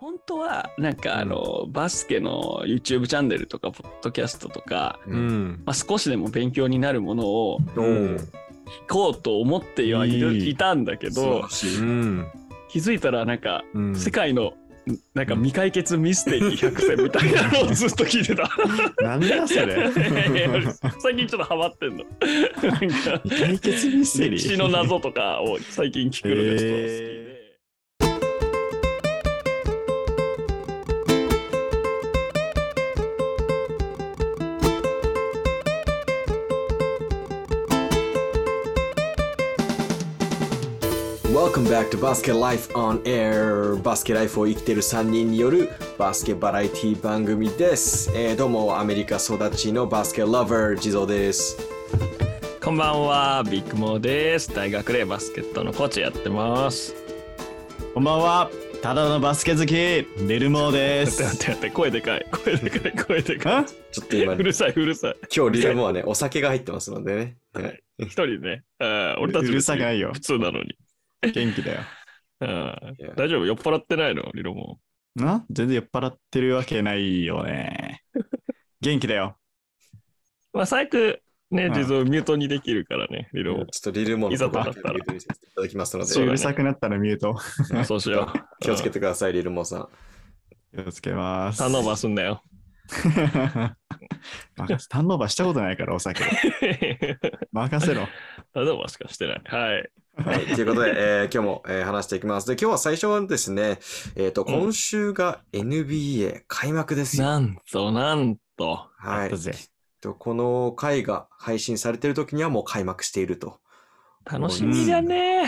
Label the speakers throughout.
Speaker 1: 本当は、なんかあの、バスケの YouTube チャンネルとか、ポッドキャストとか、
Speaker 2: うん。
Speaker 1: まあ、少しでも勉強になるものを聞こうと思ってはいたんだけど、
Speaker 2: うん。
Speaker 1: 気づいたらなんか、
Speaker 2: うん。
Speaker 1: 世界のなんか未解決ミステリー 100選みたいなのをずっと聞いてた。
Speaker 2: なんだそれ。
Speaker 1: 最近ちょっとハマってんの。なんか
Speaker 2: 未解決ミステリー。
Speaker 1: 歴史の謎とかを最近聞くのがちょっと好きで。
Speaker 3: Welcome back to Basket Life on Air バスケライフを生きている3人によるバスケバラエティ番組です、えーどうもアメリカ育ちのバスケラバー地蔵です
Speaker 1: こんばんは、ビッグモーです。大学でバスケットのコーチやってます。
Speaker 2: こんばんは。ただのバスケ好き、ベルモーで
Speaker 1: 待って待っ
Speaker 2: す。
Speaker 1: て待って、声でかい。声でかい、声でかい。
Speaker 2: あ
Speaker 3: ちょっと今
Speaker 1: うるさい、うるさい。
Speaker 3: 今日リルモはねお酒が入ってますのでね、はい
Speaker 1: 一人ね。俺たち
Speaker 2: うるさくないよ
Speaker 1: 普通なのに。
Speaker 2: 元気だよ。
Speaker 1: あー大丈夫？酔っ払ってないの？リロも。
Speaker 2: な？全然酔っ払ってるわけないよね。元気だよ。
Speaker 1: まあ、最悪、ね、
Speaker 2: うん
Speaker 1: 地蔵ミュートにできるからね、リロも。
Speaker 3: ちょっとリルモの
Speaker 1: いざ
Speaker 3: ことと
Speaker 1: なったら
Speaker 3: いただきますので
Speaker 1: そうだね
Speaker 2: うるさくなったらミュート。
Speaker 1: あそうしよう。
Speaker 3: 気をつけてくださいリルモさん
Speaker 2: 気をつけます。
Speaker 1: ターンオーバーすんだよ。
Speaker 2: 任せターンオーバーしたことないから、お酒。任せろ。
Speaker 1: ターンオーバーしかしてない。はい。
Speaker 3: はい、ということで、えー今日も、えー話していきます。で、今日は最初はですね、えっ、と、
Speaker 1: うん
Speaker 3: 今週が NBA 開幕ですよ。
Speaker 1: なんと、なんと。
Speaker 3: はい。とこの回が配信されてる時にはもう開幕していると。
Speaker 1: 楽しみじゃね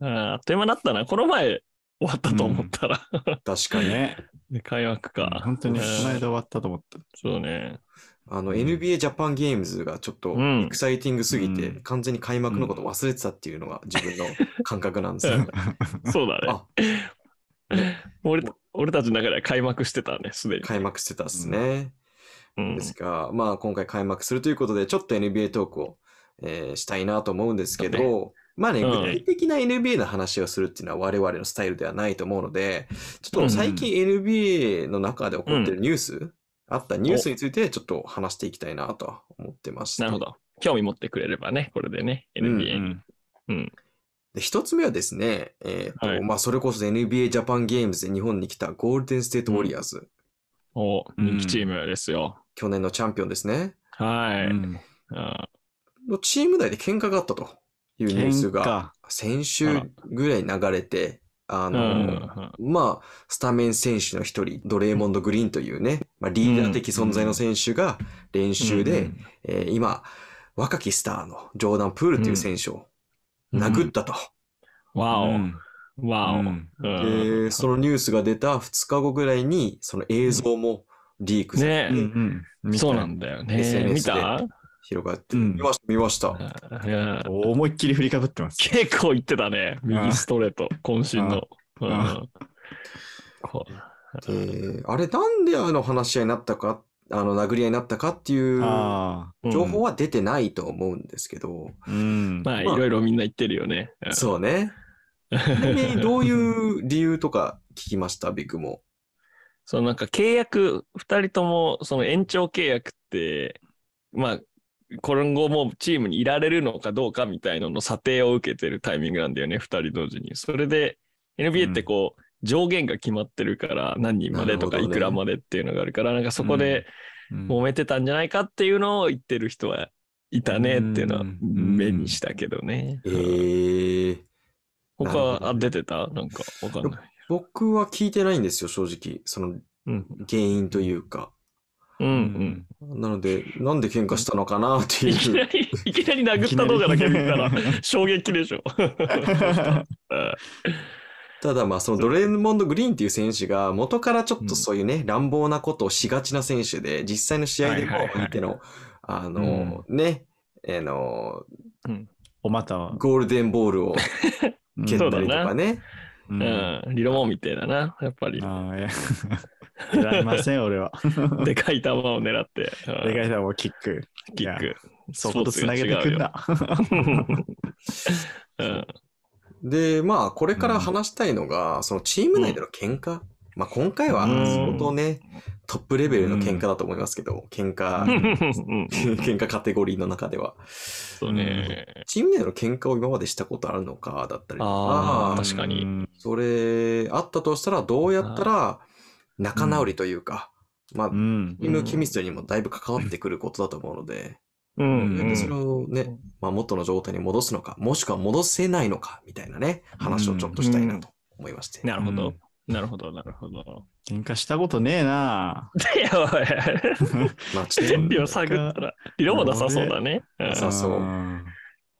Speaker 1: え。ああっという間だったな。この前終わったと思ったら。
Speaker 3: 確かに。
Speaker 2: ね。
Speaker 1: で開幕か。
Speaker 2: 本当に、こ
Speaker 1: うん
Speaker 2: の間終わったと思った。
Speaker 1: そうね。
Speaker 3: あの、NBA ジャパンゲームズがちょっと
Speaker 1: うん。
Speaker 3: エクサイティングすぎて、
Speaker 2: うん。
Speaker 3: 完全に開幕のこと忘れてたっていうのが自分の感覚なんですよ、ね。
Speaker 1: そうだね。
Speaker 3: あ。
Speaker 1: 俺俺たちの中では開幕してたね、すでに。
Speaker 3: 開幕してたっすね。
Speaker 1: うん。
Speaker 3: ですが、まあ今回開幕するということで、ちょっと NBA トークを、えーしたいなと思うんですけ
Speaker 1: そ
Speaker 3: ど、まあね、
Speaker 1: うん。
Speaker 3: 具体的な NBA の話をするっていうのは我々のスタイルではないと思うので、ちょっと最近 NBA の中で起こってるニュース、あったニュースについてちょっと話していきたいなとは思ってまして。
Speaker 1: なるほど。興味持ってくれればね、これでね、
Speaker 3: うん
Speaker 1: NBA に。うん。
Speaker 3: で一つ目はですね、えっ、と、
Speaker 1: はい
Speaker 3: まあそれこそ NBA ジャパンゲームズで日本に来たゴールデンステートウォリアーズ、
Speaker 1: お人気チームですよ。
Speaker 3: 去年のチャンピオンですね。
Speaker 1: はい。
Speaker 2: うん
Speaker 1: あ
Speaker 3: のチーム内で喧嘩があったというニュースが先週ぐらい流れて、あ
Speaker 1: ー
Speaker 3: の、
Speaker 1: うん
Speaker 3: まあ、スタメン選手の一人、ドレーモンド・グリーンというね、まあ、リーダー的存在の選手が練習で、
Speaker 2: うん
Speaker 3: えー今、若きスターのジョーダン・プールという選手を殴ったと。
Speaker 1: わお。
Speaker 2: うん。
Speaker 1: わお。
Speaker 3: でそのニュースが出た2日後ぐらいに、その映像もリークされて、
Speaker 1: ね
Speaker 2: うんうん。
Speaker 1: そうなんだよね。
Speaker 3: SNS
Speaker 1: 見た？
Speaker 3: 広がって、
Speaker 2: うん
Speaker 3: 見ました、見ました。
Speaker 1: いや
Speaker 2: 思いっきり振りかぶってます。
Speaker 1: 結構言ってたね。右ストレート、渾身の。
Speaker 3: で、あれなんであの話し合いになったか、あの殴り合いになったかっていう。情報は出てないと思うんですけど、
Speaker 2: うん。
Speaker 1: まあ、い
Speaker 3: まあ
Speaker 1: ろいろみんな言ってるよね。うん
Speaker 3: そうね。どういう理由とか聞きました、ビッグも。
Speaker 1: そのなんか契約、二人ともその延長契約って、まあ、今後もチームにいられるのかどうかみたいなのの査定を受けてるタイミングなんだよね、二人同時に。それで、NBA ってこう、上限が決まってるから、何人までとかいくらまでっていうのがあるから、なんかそこで
Speaker 2: うん
Speaker 1: 揉めてたんじゃないかっていうのを言ってる人はいたねっていうのは
Speaker 2: うん
Speaker 1: 目にしたけどね。
Speaker 3: えー、なるほど
Speaker 1: 他、あ、出てた？なんかわかんない。
Speaker 3: 僕は聞いてないんですよ、正直。その
Speaker 1: うん。
Speaker 3: 原因というか。
Speaker 1: うんうん。
Speaker 3: なので、なんで喧嘩したのかなって
Speaker 1: いき
Speaker 3: いう。
Speaker 1: なり、いきなり殴った動画だけ見たら衝撃でしょ。う ん
Speaker 3: ただまあ、そのドレーモンド・グリーンっていう選手が元からちょっとそういうね、乱暴なことをしがちな選手で、実際の試合でも
Speaker 1: はいはいはい
Speaker 3: 相手の、あの、ね、あの、
Speaker 2: お股は。
Speaker 3: ゴールデンボールを
Speaker 2: うん
Speaker 3: 蹴ったりとかね。
Speaker 2: うん
Speaker 1: うん、リロモンみたいだな、やっぱり。
Speaker 2: ああ、いや。いられません、俺は。
Speaker 1: でかい球を狙って、うん
Speaker 2: でかい球をキック。
Speaker 1: キック。
Speaker 2: そことつなげてくんだ。
Speaker 1: うん
Speaker 3: で、まあ、これから話したいのが、そのチーム内での喧嘩。まあ今回は
Speaker 1: うん
Speaker 3: 相当ね、トップレベルの喧嘩だと思いますけど、喧嘩、
Speaker 1: うん。
Speaker 3: 喧嘩カテゴリーの中では。
Speaker 1: そうね。
Speaker 3: チーム内の喧嘩を今までしたことあるのかだったりとか、
Speaker 1: 確かに。
Speaker 2: うん
Speaker 3: それあったとしたらどうやったら仲直りというか、まあ
Speaker 2: う、ん。
Speaker 3: チームケミストリーにもだいぶ関わってくることだと思うので、
Speaker 1: うん。
Speaker 2: うん。
Speaker 3: それをね、まあ、元の状態に戻すのか、もしくは戻せないのかみたいなね、話をちょっとしたいなと思いまして。
Speaker 1: なるほど。
Speaker 2: うん。
Speaker 1: なるほど、なるほど。
Speaker 2: 喧嘩したことねえな。
Speaker 1: いや、おい。
Speaker 3: まあちょっと
Speaker 1: 原理を探ったら、理論もなさそうだね。うん
Speaker 3: なさそう
Speaker 2: うん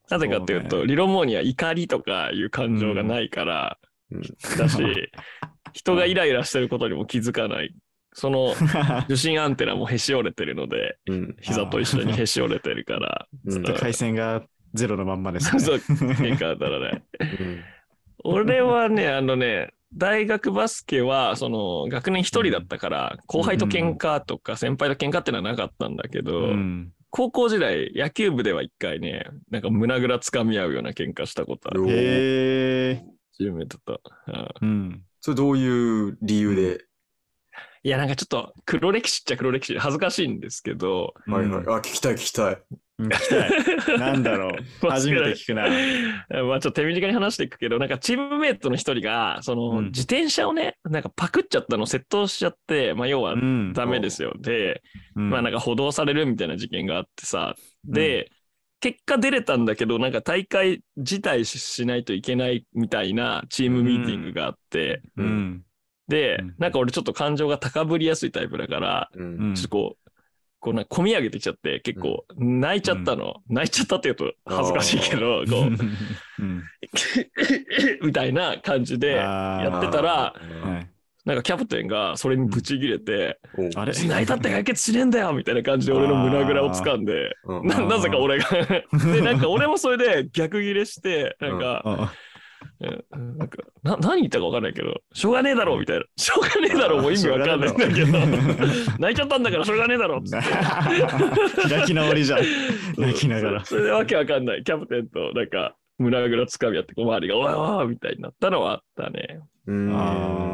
Speaker 1: なぜかっていうと、理論モーには怒りとかいう感情がないから、
Speaker 3: うん
Speaker 1: だし、人がイライラしてることにも気づかない。その 受信アンテナもへし折れてるので、
Speaker 3: うん。
Speaker 1: 膝と一緒にへし折れてるから、
Speaker 3: うん
Speaker 2: ずっと回線がゼロのまんまですね。
Speaker 1: そう 喧嘩だらね。
Speaker 3: うん
Speaker 1: 俺はね、あのね、大学バスケは、その、学年一人だったから、後輩と喧嘩とか先輩と喧嘩ってのはなかったんだけど、
Speaker 2: うん
Speaker 1: 高校時代、野球部では一回ね、なんか胸ぐらつかみ合うような喧嘩したことある。
Speaker 2: へえ。
Speaker 1: チームメイトと。うん
Speaker 2: うん。
Speaker 3: それどういう理由で、
Speaker 1: いや、なんかちょっと黒歴史っちゃ黒歴史で恥ずかしいんですけど、
Speaker 3: はいはい。あ、聞きたい聞きたい。
Speaker 2: うん。聞きたい。なんだろう。初めて聞くな。
Speaker 1: まあちょっと手短に話していくけど、なんかチームメイトの一人が、その、
Speaker 2: うん
Speaker 1: 自転車をね、なんかパクっちゃったのを窃盗しちゃって、まあ要は
Speaker 2: うん
Speaker 1: ダメですよ。で、
Speaker 2: うん
Speaker 1: まあなんか補導されるみたいな事件があってさ、で、結果出れたんだけど、なんか大会辞退ししないといけないみたいなチームミーティングがあって、
Speaker 2: う。ん。
Speaker 1: で
Speaker 2: うん、
Speaker 1: なんか俺ちょっと感情が高ぶりやすいタイプだから、
Speaker 3: う。
Speaker 2: うんん
Speaker 1: ちょっとこう、こうな込み上げてきちゃって、結構泣いちゃったの。泣いちゃったって言うと恥ずかしいけど、こう、
Speaker 2: うん。
Speaker 1: みたいな感じで、やってたら
Speaker 2: はい。
Speaker 1: なんかキャプテンがそれにブチギレて、
Speaker 2: あれ
Speaker 1: 泣いたって解決しねえんだよみたいな感じで俺の胸ぐらを掴んで、
Speaker 3: うん。
Speaker 1: ななぜか俺が。で、なんか俺もそれで逆ギレして、なんか、
Speaker 2: あ
Speaker 1: うんなんかな何言ったか分かんないけど、しょうがねえだろみたいな。しょうがねえだろもう意味わかんないんだけど、泣いちゃったんだからしょうがねえだろって。
Speaker 2: 開き直りじゃん。泣きながら。
Speaker 1: それでわけわかんない。キャプテンとなんか胸ぐらつかみ合って、周りがおいおいみたいになったのはあったね。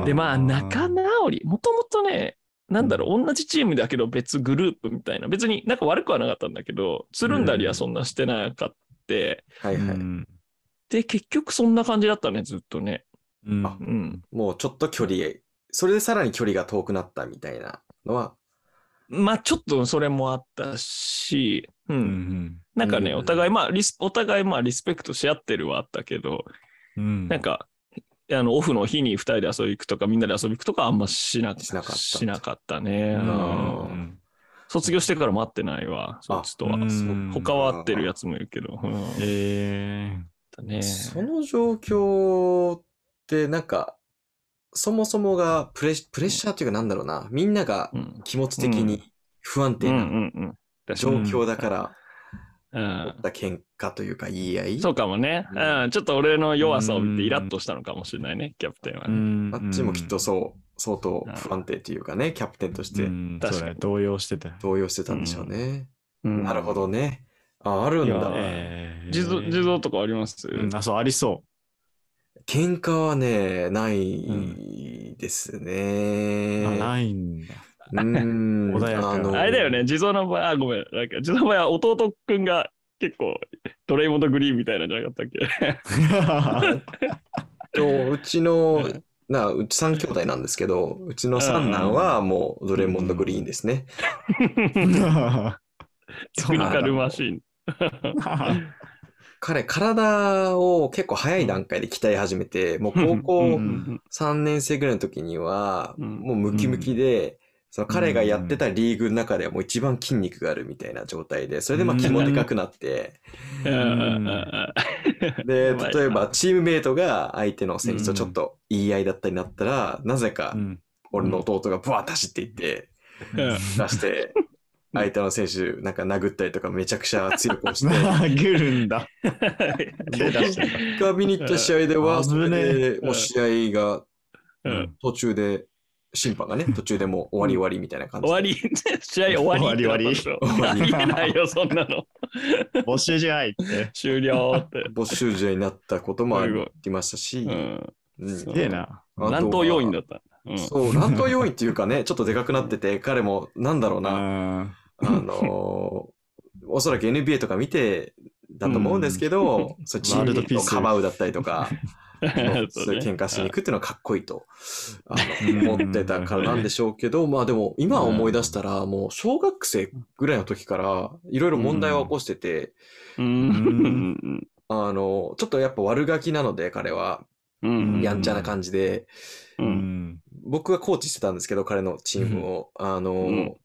Speaker 1: で、まあ仲直り、もともとね、なんだろう、同じチームだけど別グループみたいな、別に仲悪くはなかったんだけど、つるんだりはそんなしてなかった。
Speaker 3: はいはい。
Speaker 2: うん
Speaker 1: で、結局そんな感じだったね、ずっとね。
Speaker 2: うん。
Speaker 3: あ
Speaker 1: うん。
Speaker 3: もうちょっと距離へ、それでさらに距離が遠くなったみたいなのは、
Speaker 1: まあちょっとそれもあったし、う。
Speaker 2: うんん。
Speaker 1: なんかね、
Speaker 3: うん
Speaker 1: お互い、まあリス、お互いまあリスペクトし合ってるはあったけど、
Speaker 2: うん。
Speaker 1: なんか、あの、オフの日に二人で遊び行くとか、みんなで遊び行くとかあんましな
Speaker 3: しなかった。
Speaker 1: しなかったね。
Speaker 2: う
Speaker 1: うん
Speaker 2: ん。
Speaker 1: 卒業してから待ってないわ、そいつとは。
Speaker 2: うん。
Speaker 1: 他は会ってるやつもいるけど。うん。
Speaker 2: え
Speaker 1: だね。
Speaker 3: その状況ってなんか、そもそもがプレップレッシャーというかなんだろうな、みんなが
Speaker 1: うん
Speaker 3: 気持ち的に不安定な。状況だから、
Speaker 1: うん
Speaker 3: 起った喧嘩というか言い合い。
Speaker 1: そうかもね、
Speaker 3: う
Speaker 1: うん。ちょっと俺の弱さを見て
Speaker 2: うん
Speaker 1: イラッとしたのかもしれないね、キャプテンは
Speaker 2: ー
Speaker 1: ね。
Speaker 3: あっちもきっとそう、相当不安定というかね、キャプテンとして
Speaker 2: うん
Speaker 1: 確かに
Speaker 2: 動揺してた。
Speaker 3: 動揺してたんでしょうね。
Speaker 1: うん
Speaker 3: なるほどね。あ、あるんだ。
Speaker 2: えー
Speaker 1: 地蔵、地蔵とかあります、
Speaker 2: うんあ、そう、ありそ
Speaker 3: 喧嘩はね、ないです
Speaker 2: う。
Speaker 3: ね。
Speaker 2: あ、ないんだ。
Speaker 3: うーん。
Speaker 2: 穏やか
Speaker 3: の
Speaker 1: あれだよね、地蔵の場合、あ、ごめん。なんか、地蔵の場合は弟くんが結構、ドレイモンドグリーンみたいなんじゃなかったっけ？
Speaker 3: とうちの、な、うち3兄弟なんですけど、うちの三男はもうドレモンドグリーンですね。
Speaker 1: テクニカルマシーン。
Speaker 3: 彼、体を結構早い段階で鍛え始めて、もう高
Speaker 1: う
Speaker 3: 校
Speaker 1: ん
Speaker 3: 3年生ぐらいの時には、
Speaker 1: うん
Speaker 3: もうムキムキで、その彼がやってたリーグの中ではもう一番筋肉があるみたいな状態で、それでまあ
Speaker 2: うん
Speaker 3: 気もでかくなって、で、例えばチームメイトが相手の選手とちょっと言い合いだったりなったら、なぜか
Speaker 2: うん。
Speaker 3: 俺の弟がブワーッと走っていって、
Speaker 1: うん。
Speaker 3: 出して、相手の選手なんか殴ったりとかめちゃくちゃ強く押して、
Speaker 2: 殴るんだ。手出し
Speaker 3: 見に行った試合では、
Speaker 2: 危
Speaker 3: それでもう試合が
Speaker 1: うん
Speaker 3: 途中で、審判がね、途中でもう終わり終わりみたいな感じで。
Speaker 1: 終わり、試合終わりってなったでしょ。
Speaker 3: 終わり
Speaker 1: ありえないよ、そんなの。
Speaker 2: 募集じゃいって。
Speaker 1: 終了って。
Speaker 3: 没収試合になったこともありましたし、
Speaker 2: すげえな。
Speaker 3: あとは
Speaker 1: 南東要因だった。うん
Speaker 3: そう、乱闘要因っていうかね、ちょっとでかくなってて、彼も、なんだろうな、
Speaker 2: あ
Speaker 3: あのーおそらく NBA とか見てだと思うんですけど、そうチームをかばうだったりとか、そういう喧嘩しに行くっていうのはかっこいいとあの思ってたからなんでしょうけど、まあでも今思い出したら、もう小学生ぐらいの時からいろいろ問題を起こしてて、
Speaker 1: うん。
Speaker 3: あの、ちょっとやっぱ悪ガキなので彼は、
Speaker 1: うん。
Speaker 3: やんちゃな感じで。僕がコーチしてたんですけど、彼のチームを。あの、
Speaker 1: ん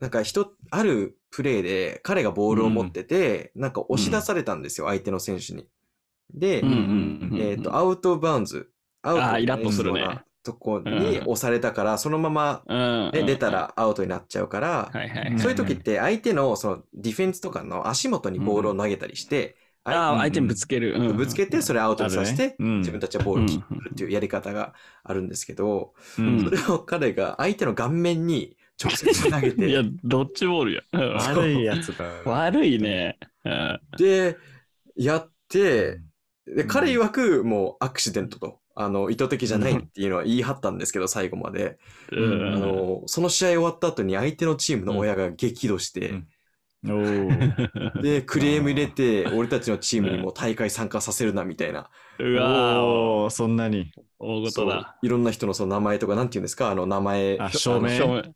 Speaker 3: なんか人、あるプレーで彼がボールを持ってて、なんか押し出されたんですよ、相手の選手に。で、
Speaker 1: うんうん
Speaker 3: えっ、と、アウトバウンズ。アウト
Speaker 1: あーイラッとするね。
Speaker 3: なとこに押されたから、そのまま、
Speaker 1: うん。
Speaker 3: ね出たらアウトになっちゃうから。そういう時って相手のそのディフェンスとかの足元にボールを投げたりして、
Speaker 1: ああ、相手にぶつける。うん。
Speaker 3: ぶつけてそれアウトにさせて、自分たちはボールをキックするっていうやり方があるんですけど、
Speaker 2: うん。
Speaker 3: それを彼が相手の顔面に直接投げ
Speaker 1: いや
Speaker 3: て、、
Speaker 1: ドッジボールや。うん
Speaker 2: 悪いやつだ。
Speaker 1: 悪いね。うん
Speaker 3: で、やって、で、彼曰くもうアクシデントと、あの、意図的じゃないっていうのは言い張ったんですけど、最後まで。
Speaker 1: うん
Speaker 3: あの、その試合終わった後に相手のチームの親が激怒して、
Speaker 2: うん
Speaker 3: で、クレーム入れて、俺たちのチームにも大会参加させるな、みたいな。
Speaker 1: うわ
Speaker 2: そんなに。
Speaker 1: 大事だ。
Speaker 3: いろんな人のその名前とか、なんて言うんですか、あの、名前、
Speaker 2: あ証明？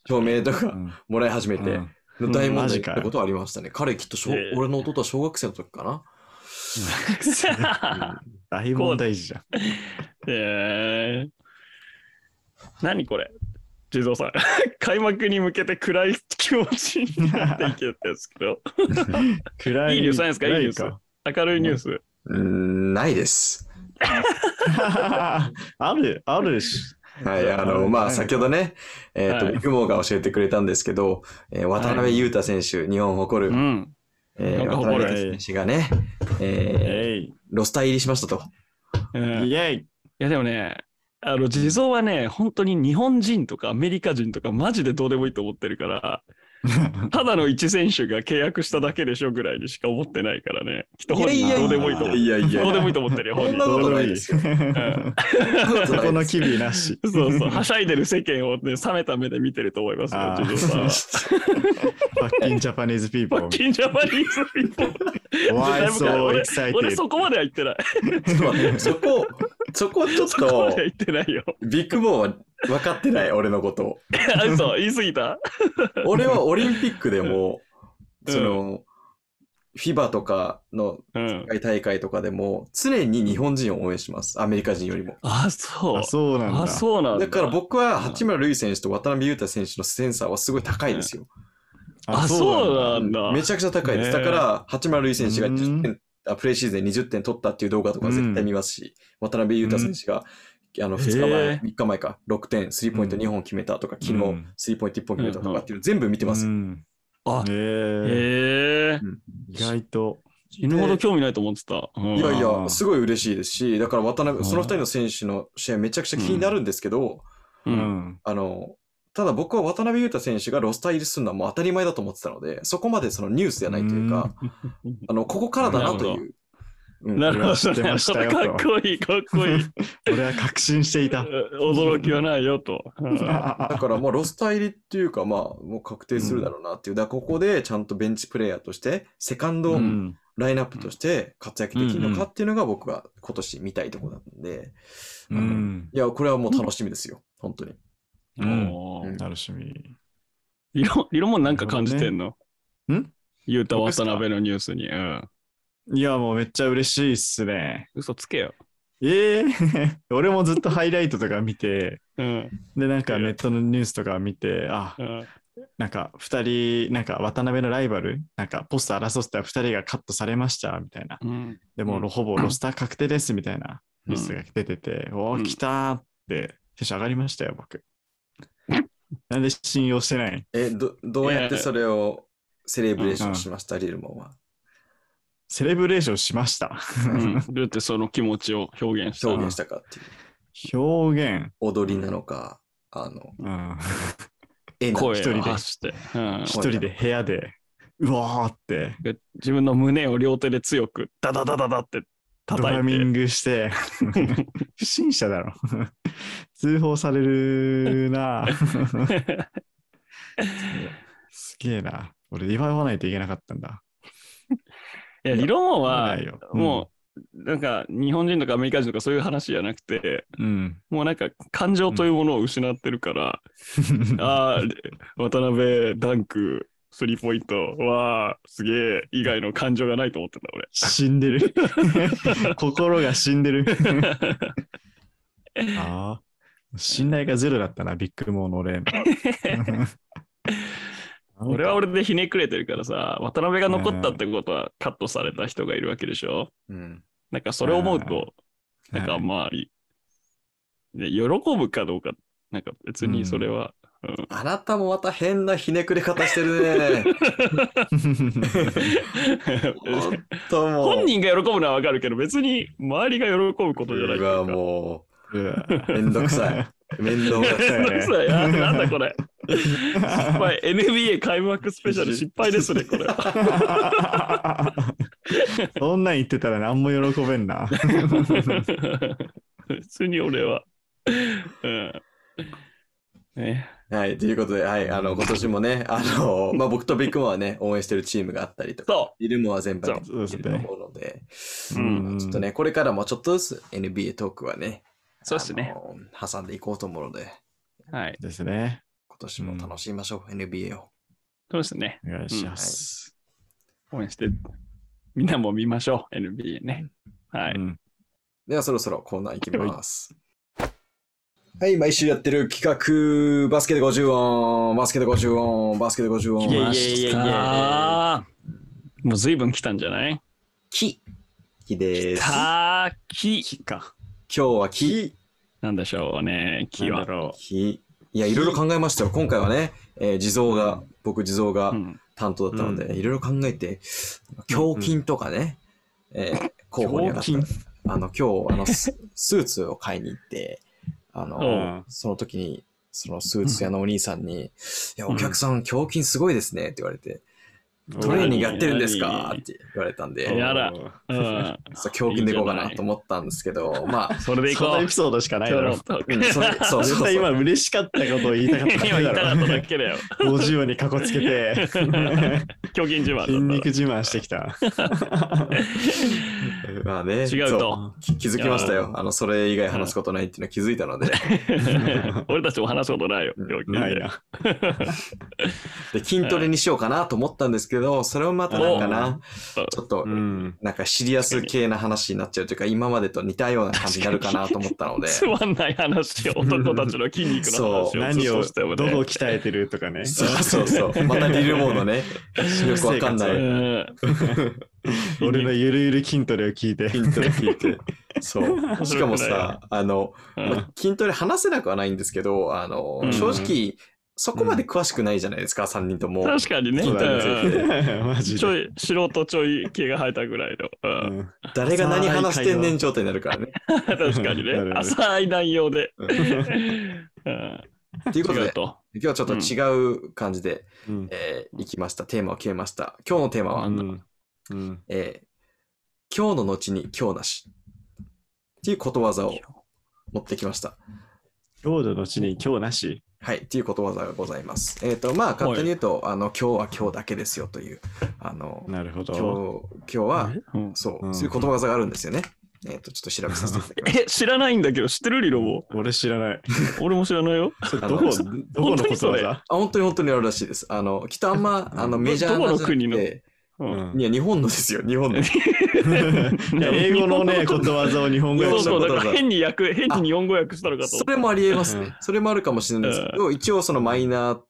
Speaker 1: 証明。
Speaker 3: とか
Speaker 2: うん。
Speaker 3: もらい始めて、
Speaker 2: うん。
Speaker 3: 大問題ってことはありましたね。彼きっと小、
Speaker 1: えー。
Speaker 3: 俺の弟は小学生の時かな。
Speaker 2: 大問題児じゃん。
Speaker 1: えー、何これ？地蔵さん。開幕に向けて暗い気持ちになっていけたんですけど。
Speaker 2: 暗
Speaker 1: いいニュースないですか？いいニュース
Speaker 2: 暗
Speaker 1: 明るいニュース。
Speaker 3: うーん、ないです。
Speaker 2: か ある、あるし。
Speaker 3: はい、あの、まあ、先ほどね、えっ、と、
Speaker 1: はい
Speaker 3: ビッグモーが教えてくれたんですけど、えー渡辺裕太選手、日本を誇る、
Speaker 1: うん。
Speaker 3: えー渡辺選手がね、え。ーロスター入りしましたと。
Speaker 1: うんい
Speaker 2: イェイ。
Speaker 1: やでもね、あの地蔵はね、本当に日本人とかアメリカ人とかマジでどうでもいいと思ってるから、ただの一選手が契約しただけでしょぐらいにしか思ってないからね。きっと本人どうでもいいと思って
Speaker 3: いやいや
Speaker 1: どうでもいいと思ってるよ、本人。
Speaker 3: そんなこと
Speaker 1: どうでもいい
Speaker 3: ないですよ。
Speaker 2: そこの機微なし。
Speaker 1: そうそう、はしゃいでる世間をね、冷めた目で見てると思いますよ、
Speaker 2: あー
Speaker 1: 地蔵さんは。
Speaker 2: パッキ
Speaker 1: Japanese people。 Fuckin' Japanese people.
Speaker 2: Why so
Speaker 1: all
Speaker 2: excited?
Speaker 1: 俺そこまでは言ってない。
Speaker 3: そこ、そこちょっ
Speaker 1: そこまでは
Speaker 3: と、
Speaker 1: 言ってないよ。
Speaker 3: ビッグモーは分かってない、俺のことを。
Speaker 1: あ嘘、言い過ぎた？
Speaker 3: 俺はオリンピックでも、
Speaker 1: うん
Speaker 3: その、 FIBA とかの
Speaker 1: うん
Speaker 3: 世。界大会とかでも、常に日本人を応援します。アメリカ人よりも。
Speaker 1: あ、そう
Speaker 2: あ、。そうなんだ。
Speaker 1: あ、そうなんだ。
Speaker 3: だから僕は八村塁選手と渡辺裕太選手のセンサーはすごい高いですよ。
Speaker 1: あ、そうなんだ。
Speaker 3: めちゃくちゃ高いです。
Speaker 1: ね
Speaker 3: だから、八村塁選手が
Speaker 2: うん
Speaker 3: 10点、あプレイシーズンで20点取ったっていう動画とか絶対見ますし、渡辺裕太選手が、あの、2日前、
Speaker 1: へー
Speaker 3: 3日前か、6点、スリーポイント2本決めたとか、昨日
Speaker 2: うん、
Speaker 3: スリーポイント1本決めたとかっていうの全部見てます。
Speaker 2: うん
Speaker 1: あ、
Speaker 2: へえ。意外と。
Speaker 1: 死ぬほど興味ないと思ってた。うん
Speaker 3: いやいや、すごい嬉しいですし、だから渡辺、
Speaker 2: うん
Speaker 3: その二人の選手の試合めちゃくちゃ気になるんですけど、
Speaker 1: う。
Speaker 2: うんん。
Speaker 3: あの、ただ僕は渡辺裕太選手がロスター入りするのはもう当たり前だと思ってたので、そこまでそのニュースじゃないというか、あの、ここからだなという。うん
Speaker 1: なるほど。
Speaker 2: 知ってましたよ
Speaker 1: なるほどかっこいい、かっこいい。
Speaker 2: 俺は確信していた。
Speaker 1: 驚きはないよと。うん
Speaker 3: だからもうロスター入りっていうか、まあ、もう確定するだろうなっていう。だからここでちゃんとベンチプレイヤーとして、セカンド
Speaker 2: うん。
Speaker 3: ラインナップとして活躍できるのかっていうのが僕は今年見たいところなんで、
Speaker 2: うん。
Speaker 3: いや、これはもう楽しみですよ。本当に。
Speaker 2: うん。
Speaker 1: おー
Speaker 2: 楽しみ。
Speaker 1: リロリロもなんか感じてんの？
Speaker 2: ん
Speaker 1: ユータ渡辺のニュースに。うん。
Speaker 2: いや、もうめっちゃ嬉しいっすね。
Speaker 1: 嘘つけよ。
Speaker 2: ええ 俺もずっとハイライトとか見て、
Speaker 1: うん。
Speaker 2: で、なんかネットのニュースとか見て、あ
Speaker 1: う、ん。
Speaker 2: なんか二人、なんか渡辺のライバル、なんかポスト争ってた二人がカットされました、みたいな。
Speaker 1: うん。
Speaker 2: でも、
Speaker 1: うん
Speaker 2: ほぼロスター確定です、みたいなニュースが出てて、お
Speaker 1: うん
Speaker 2: ー、来たーって、テンション上がりましたよ、僕。なんで信用してない？
Speaker 3: え、ど、どうやってそれをセレブレーションしました、リルモンは。
Speaker 2: セレブレーションしました。
Speaker 1: うん。どうやってその気持ちを表現した？
Speaker 3: 表現したかっていう。
Speaker 2: 表現。
Speaker 3: 踊りなのか、あの、
Speaker 2: うん
Speaker 3: 絵なの
Speaker 1: 声を
Speaker 2: 一人で
Speaker 1: 発して。うん
Speaker 2: 一人で部屋で、うわーって。
Speaker 1: で自分の胸を両手で強くダダダダダって
Speaker 2: ド
Speaker 1: 叩いて。
Speaker 2: ラミングして、不審者だろ。通報されるな。すげえな。俺、祝わないといけなかったんだ。
Speaker 1: いや、理論はもう、なんか日本人とかアメリカ人とかそういう話じゃなくて、
Speaker 2: うん。
Speaker 1: もうなんか感情というものを失ってるから、ああ、渡辺ダンク、スリーポイントはすげえ以外の感情がないと思ってんだ、俺。
Speaker 2: 死んでる。心が死んでる。ああ。信頼がゼロだったな、ビッグモーの俺。
Speaker 1: 俺は俺でひねくれてるからさ、渡辺が残ったってことはカットされた人がいるわけでしょ？
Speaker 3: うん。
Speaker 1: なんかそれを思うと、なんかあんまり、で喜ぶかどうか、なんか別にそれは、うん
Speaker 3: あなたもまた変なひねくれ方してるね。本当もう。
Speaker 1: 本人が喜ぶのはわかるけど、別に周りが喜ぶことじゃないという
Speaker 3: うわ、
Speaker 1: か。
Speaker 3: も
Speaker 2: う
Speaker 3: めんどくさい。めんどくさい。
Speaker 1: めんどくさいあなんだこれ。失敗。NBA 開幕スペシャル失敗ですね、これ。
Speaker 2: そんなん言ってたら何も喜べんな。
Speaker 1: 普通に俺は。うん。ね。
Speaker 3: はい、ということで、はい、あの、今年もね、あの、まあ、僕とビッグモアはね、応援してるチームがあったりとか、
Speaker 1: そ
Speaker 3: いるもは全般的
Speaker 2: そうですね
Speaker 3: にいると思うので、
Speaker 1: う。
Speaker 2: うん
Speaker 1: ん。
Speaker 3: ちょっとね、これからもちょっとずつ NBA トークはね、
Speaker 1: そうですね。
Speaker 3: 挟んでいこうと思うので、
Speaker 1: はい。
Speaker 2: ですね。
Speaker 3: 今年も楽しみましょう、NBA を。
Speaker 1: そうですね。
Speaker 2: お願いします。
Speaker 1: 応援して、みんなも見ましょう、NBA ね。はい。
Speaker 2: うん
Speaker 3: ではそろそろコーナー行きます。はい、毎週やってる企画、バスケで50音、バスケで50音、バスケで50音。
Speaker 2: イエイイエイイエイ
Speaker 1: ましたもう随分来たんじゃない？
Speaker 3: き。きです。
Speaker 1: たき。
Speaker 2: 木か。
Speaker 3: 今日はき。
Speaker 1: なんでしょうね、きは
Speaker 3: き。いや、いろいろ考えましたよ。今回はね、えー地蔵が、僕地蔵が
Speaker 1: うん。
Speaker 3: 担当だったので、
Speaker 2: う
Speaker 3: いろいろ考えて、胸筋とかね、えー候補に上がった。
Speaker 2: 胸。
Speaker 3: あの、今日、あの、ススーツを買いに行って、あの、
Speaker 2: うん。
Speaker 3: その時に、そのスーツ屋のお兄さんに、いや、お客さん、胸筋すごいですねって言われて、
Speaker 2: う。
Speaker 3: トレーニングやってるんですか？
Speaker 1: 何
Speaker 3: って言われたんで、
Speaker 1: やだうん。
Speaker 3: そう胸筋でいこうかなと思ったんですけど、まあ、
Speaker 1: それでいこう
Speaker 2: そのエピ。ソードしかないだろ。
Speaker 3: うんそれそうそう
Speaker 2: 絶対今嬉しかったことを言いたかった
Speaker 1: 今言いた
Speaker 2: だ
Speaker 1: かった
Speaker 2: ろ。
Speaker 1: だけだよ。
Speaker 2: 50にかこつけて、
Speaker 1: 胸筋自慢
Speaker 2: 筋肉自慢してきた。
Speaker 3: まあね、
Speaker 1: 違うと
Speaker 3: そ気づきましたよ。あの、それ以外話すことないっていうのは気づいたので、
Speaker 1: 俺たちも話すことないよ。
Speaker 2: ないな。
Speaker 3: で筋トレにしようかなと思ったんですけど、それをまたなんかな、ちょっと
Speaker 2: う、ん。
Speaker 3: なんかシリアス系な話になっちゃうというか、今までと似たような感じになるかなと思ったので、
Speaker 1: つまんない話、男たちの筋肉の話を
Speaker 2: 何を、
Speaker 1: としてもね
Speaker 2: どこ鍛えてるとかね。
Speaker 3: そうそうそう。またリルモードね。よくわかんな
Speaker 1: う
Speaker 3: い。
Speaker 1: ん
Speaker 2: 俺のゆるゆる筋トレを聞いて。
Speaker 3: 筋トレ聞いて。そう。しかもさ、あの、筋トレ話せなくはないんですけど、あの、
Speaker 1: うん
Speaker 3: 正直、そこまで詳しくないじゃないですか、3人とも。
Speaker 1: 確かにね。
Speaker 3: そうだね
Speaker 1: うん
Speaker 2: マジで。
Speaker 1: ちょい、素人ちょい毛が生えたぐらいの。
Speaker 2: う
Speaker 1: うん
Speaker 2: ん
Speaker 3: 誰が何話してんねん状態になるからね。
Speaker 1: 確かにね 浅い内容で。
Speaker 3: ということで。今日はちょっと違う感じで、
Speaker 2: うん
Speaker 3: えー、いきました。テーマを決めました。今日のテーマは、
Speaker 2: うんうん
Speaker 3: えー今日の後に今日なし。っていうことわざを持ってきました。
Speaker 2: 今日の後に今日なし？
Speaker 3: はい、っていうことわざがございます。えっ、と、まあ、簡単に言うと、あの、今日は今日だけですよという、あの、
Speaker 2: なるほ
Speaker 3: 今
Speaker 2: ど。
Speaker 3: 日、今日は、
Speaker 1: うん
Speaker 3: そう、
Speaker 2: うん
Speaker 3: そういうことわざがあるんですよね。えっ、と、ちょっと調べさせていただきまし
Speaker 1: え、知らないんだけど、知ってるリロも。
Speaker 2: 俺知らない。
Speaker 1: 俺も知らないよ。
Speaker 2: どこ、どこのことわざ？
Speaker 3: た。あ、本当に本当にあるらしいです。あの、きっとあんま、あの、メジャー
Speaker 1: どこ
Speaker 3: なじゃな
Speaker 1: の国の？うん
Speaker 2: うん
Speaker 3: いや、日本のですよ、日本の。
Speaker 2: 英語のね、ことわざを日本語訳した
Speaker 1: そうそう、だから
Speaker 3: ことわざ
Speaker 1: 変に訳、変に日本語訳したのかと思
Speaker 3: それもありえます
Speaker 2: うん
Speaker 3: ね。それもあるかもしれないですけど、一応そのマイナー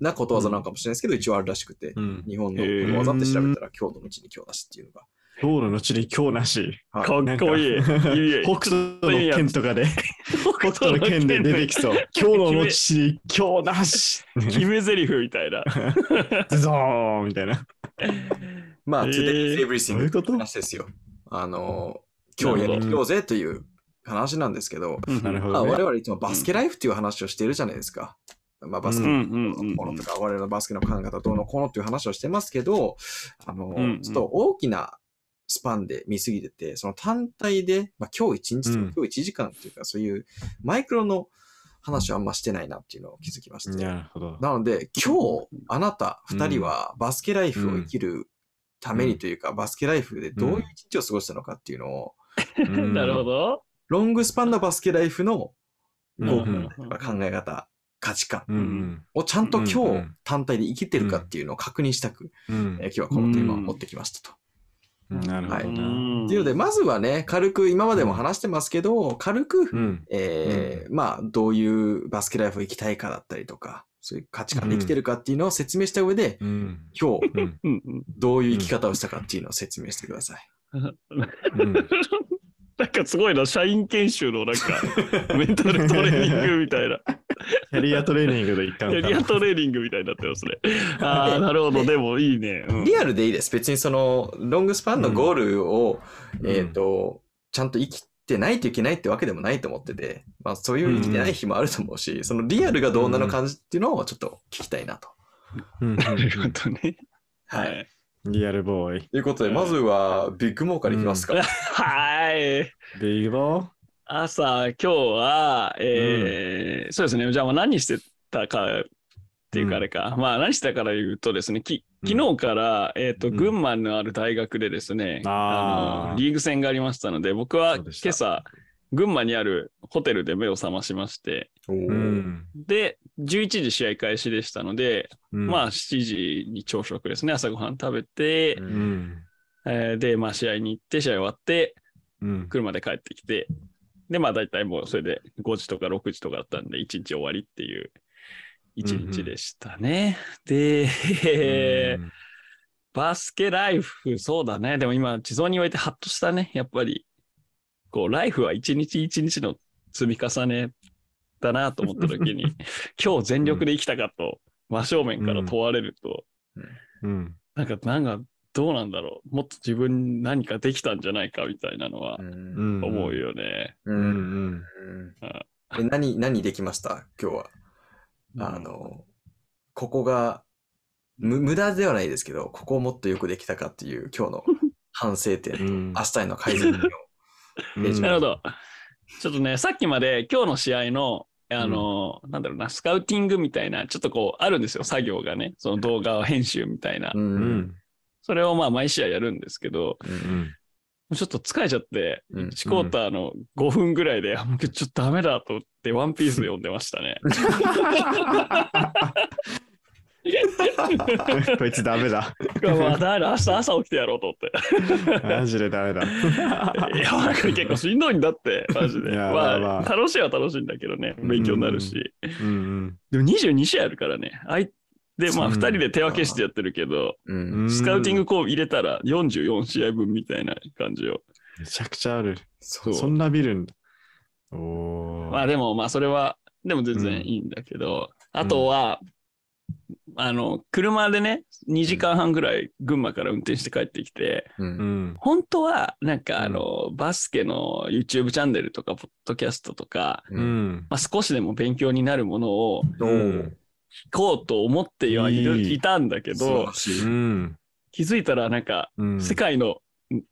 Speaker 3: なことわざなのかもしれないですけど、一応あるらしくて、
Speaker 2: うん
Speaker 3: 日本のことわざって調べたら、今日のうちに今日だしっていうのが。
Speaker 2: 今日の後に今日なし。
Speaker 3: はい
Speaker 1: かっこいい。
Speaker 2: 北斗の剣とかで、北斗の剣で出てきそう。今日の後に今日なし。
Speaker 1: 決め台詞みたいな。
Speaker 2: ズゾーンみたいな。
Speaker 3: まあ、
Speaker 1: えー。
Speaker 3: today is everything
Speaker 2: こと？
Speaker 3: 話ですよ。あの、今日やりきようぜという話なんですけど、
Speaker 2: ど、ね。
Speaker 3: 我々いつもバスケライフっていう話をしているじゃないですか。まあ、バスケ
Speaker 1: う
Speaker 3: の
Speaker 1: んうんうん。
Speaker 3: このとか、我々のバスケの考え方どうのこうのっていう話をしてますけど、あの、
Speaker 1: うんうん。
Speaker 3: ちょっと大きなスパンで見すぎてて、その単体で、まあ今日1日と
Speaker 2: うん。
Speaker 3: 今日1時間っていうか、そういうマイクロの話はあんましてないなっていうのを気づきまして。
Speaker 2: なるほど。
Speaker 3: なので、今日、あなた二人はバスケライフを生きるためにというか、バスケライフでどういう一日を過ごしたのかっていうのを、
Speaker 1: なるほど。
Speaker 3: ロングスパンのバスケライフの
Speaker 2: うん。
Speaker 3: 5
Speaker 2: うん。
Speaker 3: 分、考え方、価値観をちゃんと今日
Speaker 2: ん。
Speaker 3: 単体で生きてるかっていうのを確認したく、
Speaker 2: うん。
Speaker 3: えー今日はこのテーマを持ってきましたと。
Speaker 2: なるほど
Speaker 3: っていうので、まずはね、軽く、今までも話してますけど、軽く、
Speaker 2: うん。
Speaker 3: えーまあ、どういうバスケライフを生きたいかだったりとか、そういう価値観で生きてるかっていうのを説明した上で、
Speaker 2: うん。
Speaker 3: 今日、
Speaker 2: うん。
Speaker 1: うんうん
Speaker 3: どういう生き方をしたかっていうのを説明してください。
Speaker 2: う ん
Speaker 1: なんかすごいな、社員研修のなんか、メンタルトレーニングみたいな、
Speaker 2: キャリアトレーニングで一貫
Speaker 1: キャリアトレーニングみたいになってますね。ああ、なるほど、でもいいね。うん
Speaker 3: リアルでいいです。別にその、ロングスパンのゴールを、
Speaker 2: うん
Speaker 3: えっ、と、ちゃんと生きてないといけないってわけでもないと思ってて、まあそういう生きてない日もあると思うし、そのリアルがどうなの感じっていうのをちょっと聞きたいなと。
Speaker 2: うん
Speaker 1: なるほどね。
Speaker 3: は。
Speaker 1: はいい。
Speaker 2: リアルボーイ。
Speaker 3: ということで、まずはビッグモーからいきますか。
Speaker 1: はい。
Speaker 2: ビッグボー
Speaker 1: 朝、今日は、えーそうですね。じゃあ、まあ何してたかっていうかあれか。まあ、何してたから言うとですね、き昨日から、えっ、と、
Speaker 2: うん
Speaker 1: 群馬のある大学でですね、
Speaker 2: あー
Speaker 1: のリーグ戦がありましたので、僕は
Speaker 2: そうでした
Speaker 1: 今朝、群馬にあるホテルで目を覚ましまして。で、11時試合開始でしたので、
Speaker 2: うん
Speaker 1: まあ、7時に朝食ですね、朝ごはん食べて、
Speaker 3: うん
Speaker 2: うん。
Speaker 1: えーで、まあ、試合に行って、試合終わって、
Speaker 2: うん。
Speaker 1: 車で帰ってきて、で、まあ大体もうそれで5時とか6時とかだったんで、1日終わりっていう1日でしたね。で、バスケライフ、そうだね。でも今、地蔵に言われてハッとしたね。やっぱり、こう、ライフは一日一日の積み重ねだなと思った時に、今日全力で生きたかと、真正面から問われると、
Speaker 2: うん。
Speaker 1: なん。か、なんか、どうなんだろう。もっと自分何かできたんじゃないかみたいなのは思う。よね。
Speaker 3: 何、何できました今日は。あの、ここが、む無駄ではないですけど、ここをもっとよくできたかっていう今日の反省点と、
Speaker 2: うん。
Speaker 3: 明日への改善点を。
Speaker 2: うん
Speaker 1: なるほど。ちょっとね、さっきまで今日の試合の、あの、なんだろうな、スカウティングみたいな、ちょっとこう、あるんですよ、作業がね。その動画編集みたいな。
Speaker 3: う。
Speaker 2: うんん。
Speaker 1: それをまあ、毎試合やるんですけど、
Speaker 2: うん。
Speaker 1: ちょっと疲れちゃって、
Speaker 3: うん
Speaker 1: 1クォーターの5分ぐらいで、あもうちょっとダメだと思って、ワンピース読んでましたね。
Speaker 2: こいつダメだ。
Speaker 1: まあ、だ明日朝起きてやろうと思って。
Speaker 2: マジでダメだ。
Speaker 1: いや、なんか結構しんどいんだって、マジで。まあ、
Speaker 2: まあまあ
Speaker 1: 楽しいは楽しいんだけどね、勉強になるし。
Speaker 2: うん
Speaker 1: でも22試合あるからね。あいで、まあ、
Speaker 2: うん
Speaker 1: 2人で手分けしてやってるけど、
Speaker 3: う。
Speaker 2: うんん。
Speaker 1: スカウティングこう入れたら44試合分みたいな感じを。
Speaker 2: めちゃくちゃある。
Speaker 3: そう。
Speaker 2: そんな見るんだ。おー。
Speaker 1: まあでも、まあそれは、でも全然いいんだけど、あとは、あの、車でね、2時間半ぐらい群馬から運転して帰ってきて、
Speaker 3: う。
Speaker 2: うんん。
Speaker 1: 本当は、なんかあの、バスケの YouTube チャンネルとか、ポッドキャストとか、
Speaker 3: う。
Speaker 2: うんん。
Speaker 1: まあ、少しでも勉強になるものを聞こうと思ってはいる
Speaker 2: い
Speaker 1: たんだけど。気づいたらなんか、
Speaker 2: うん。
Speaker 1: 世界のん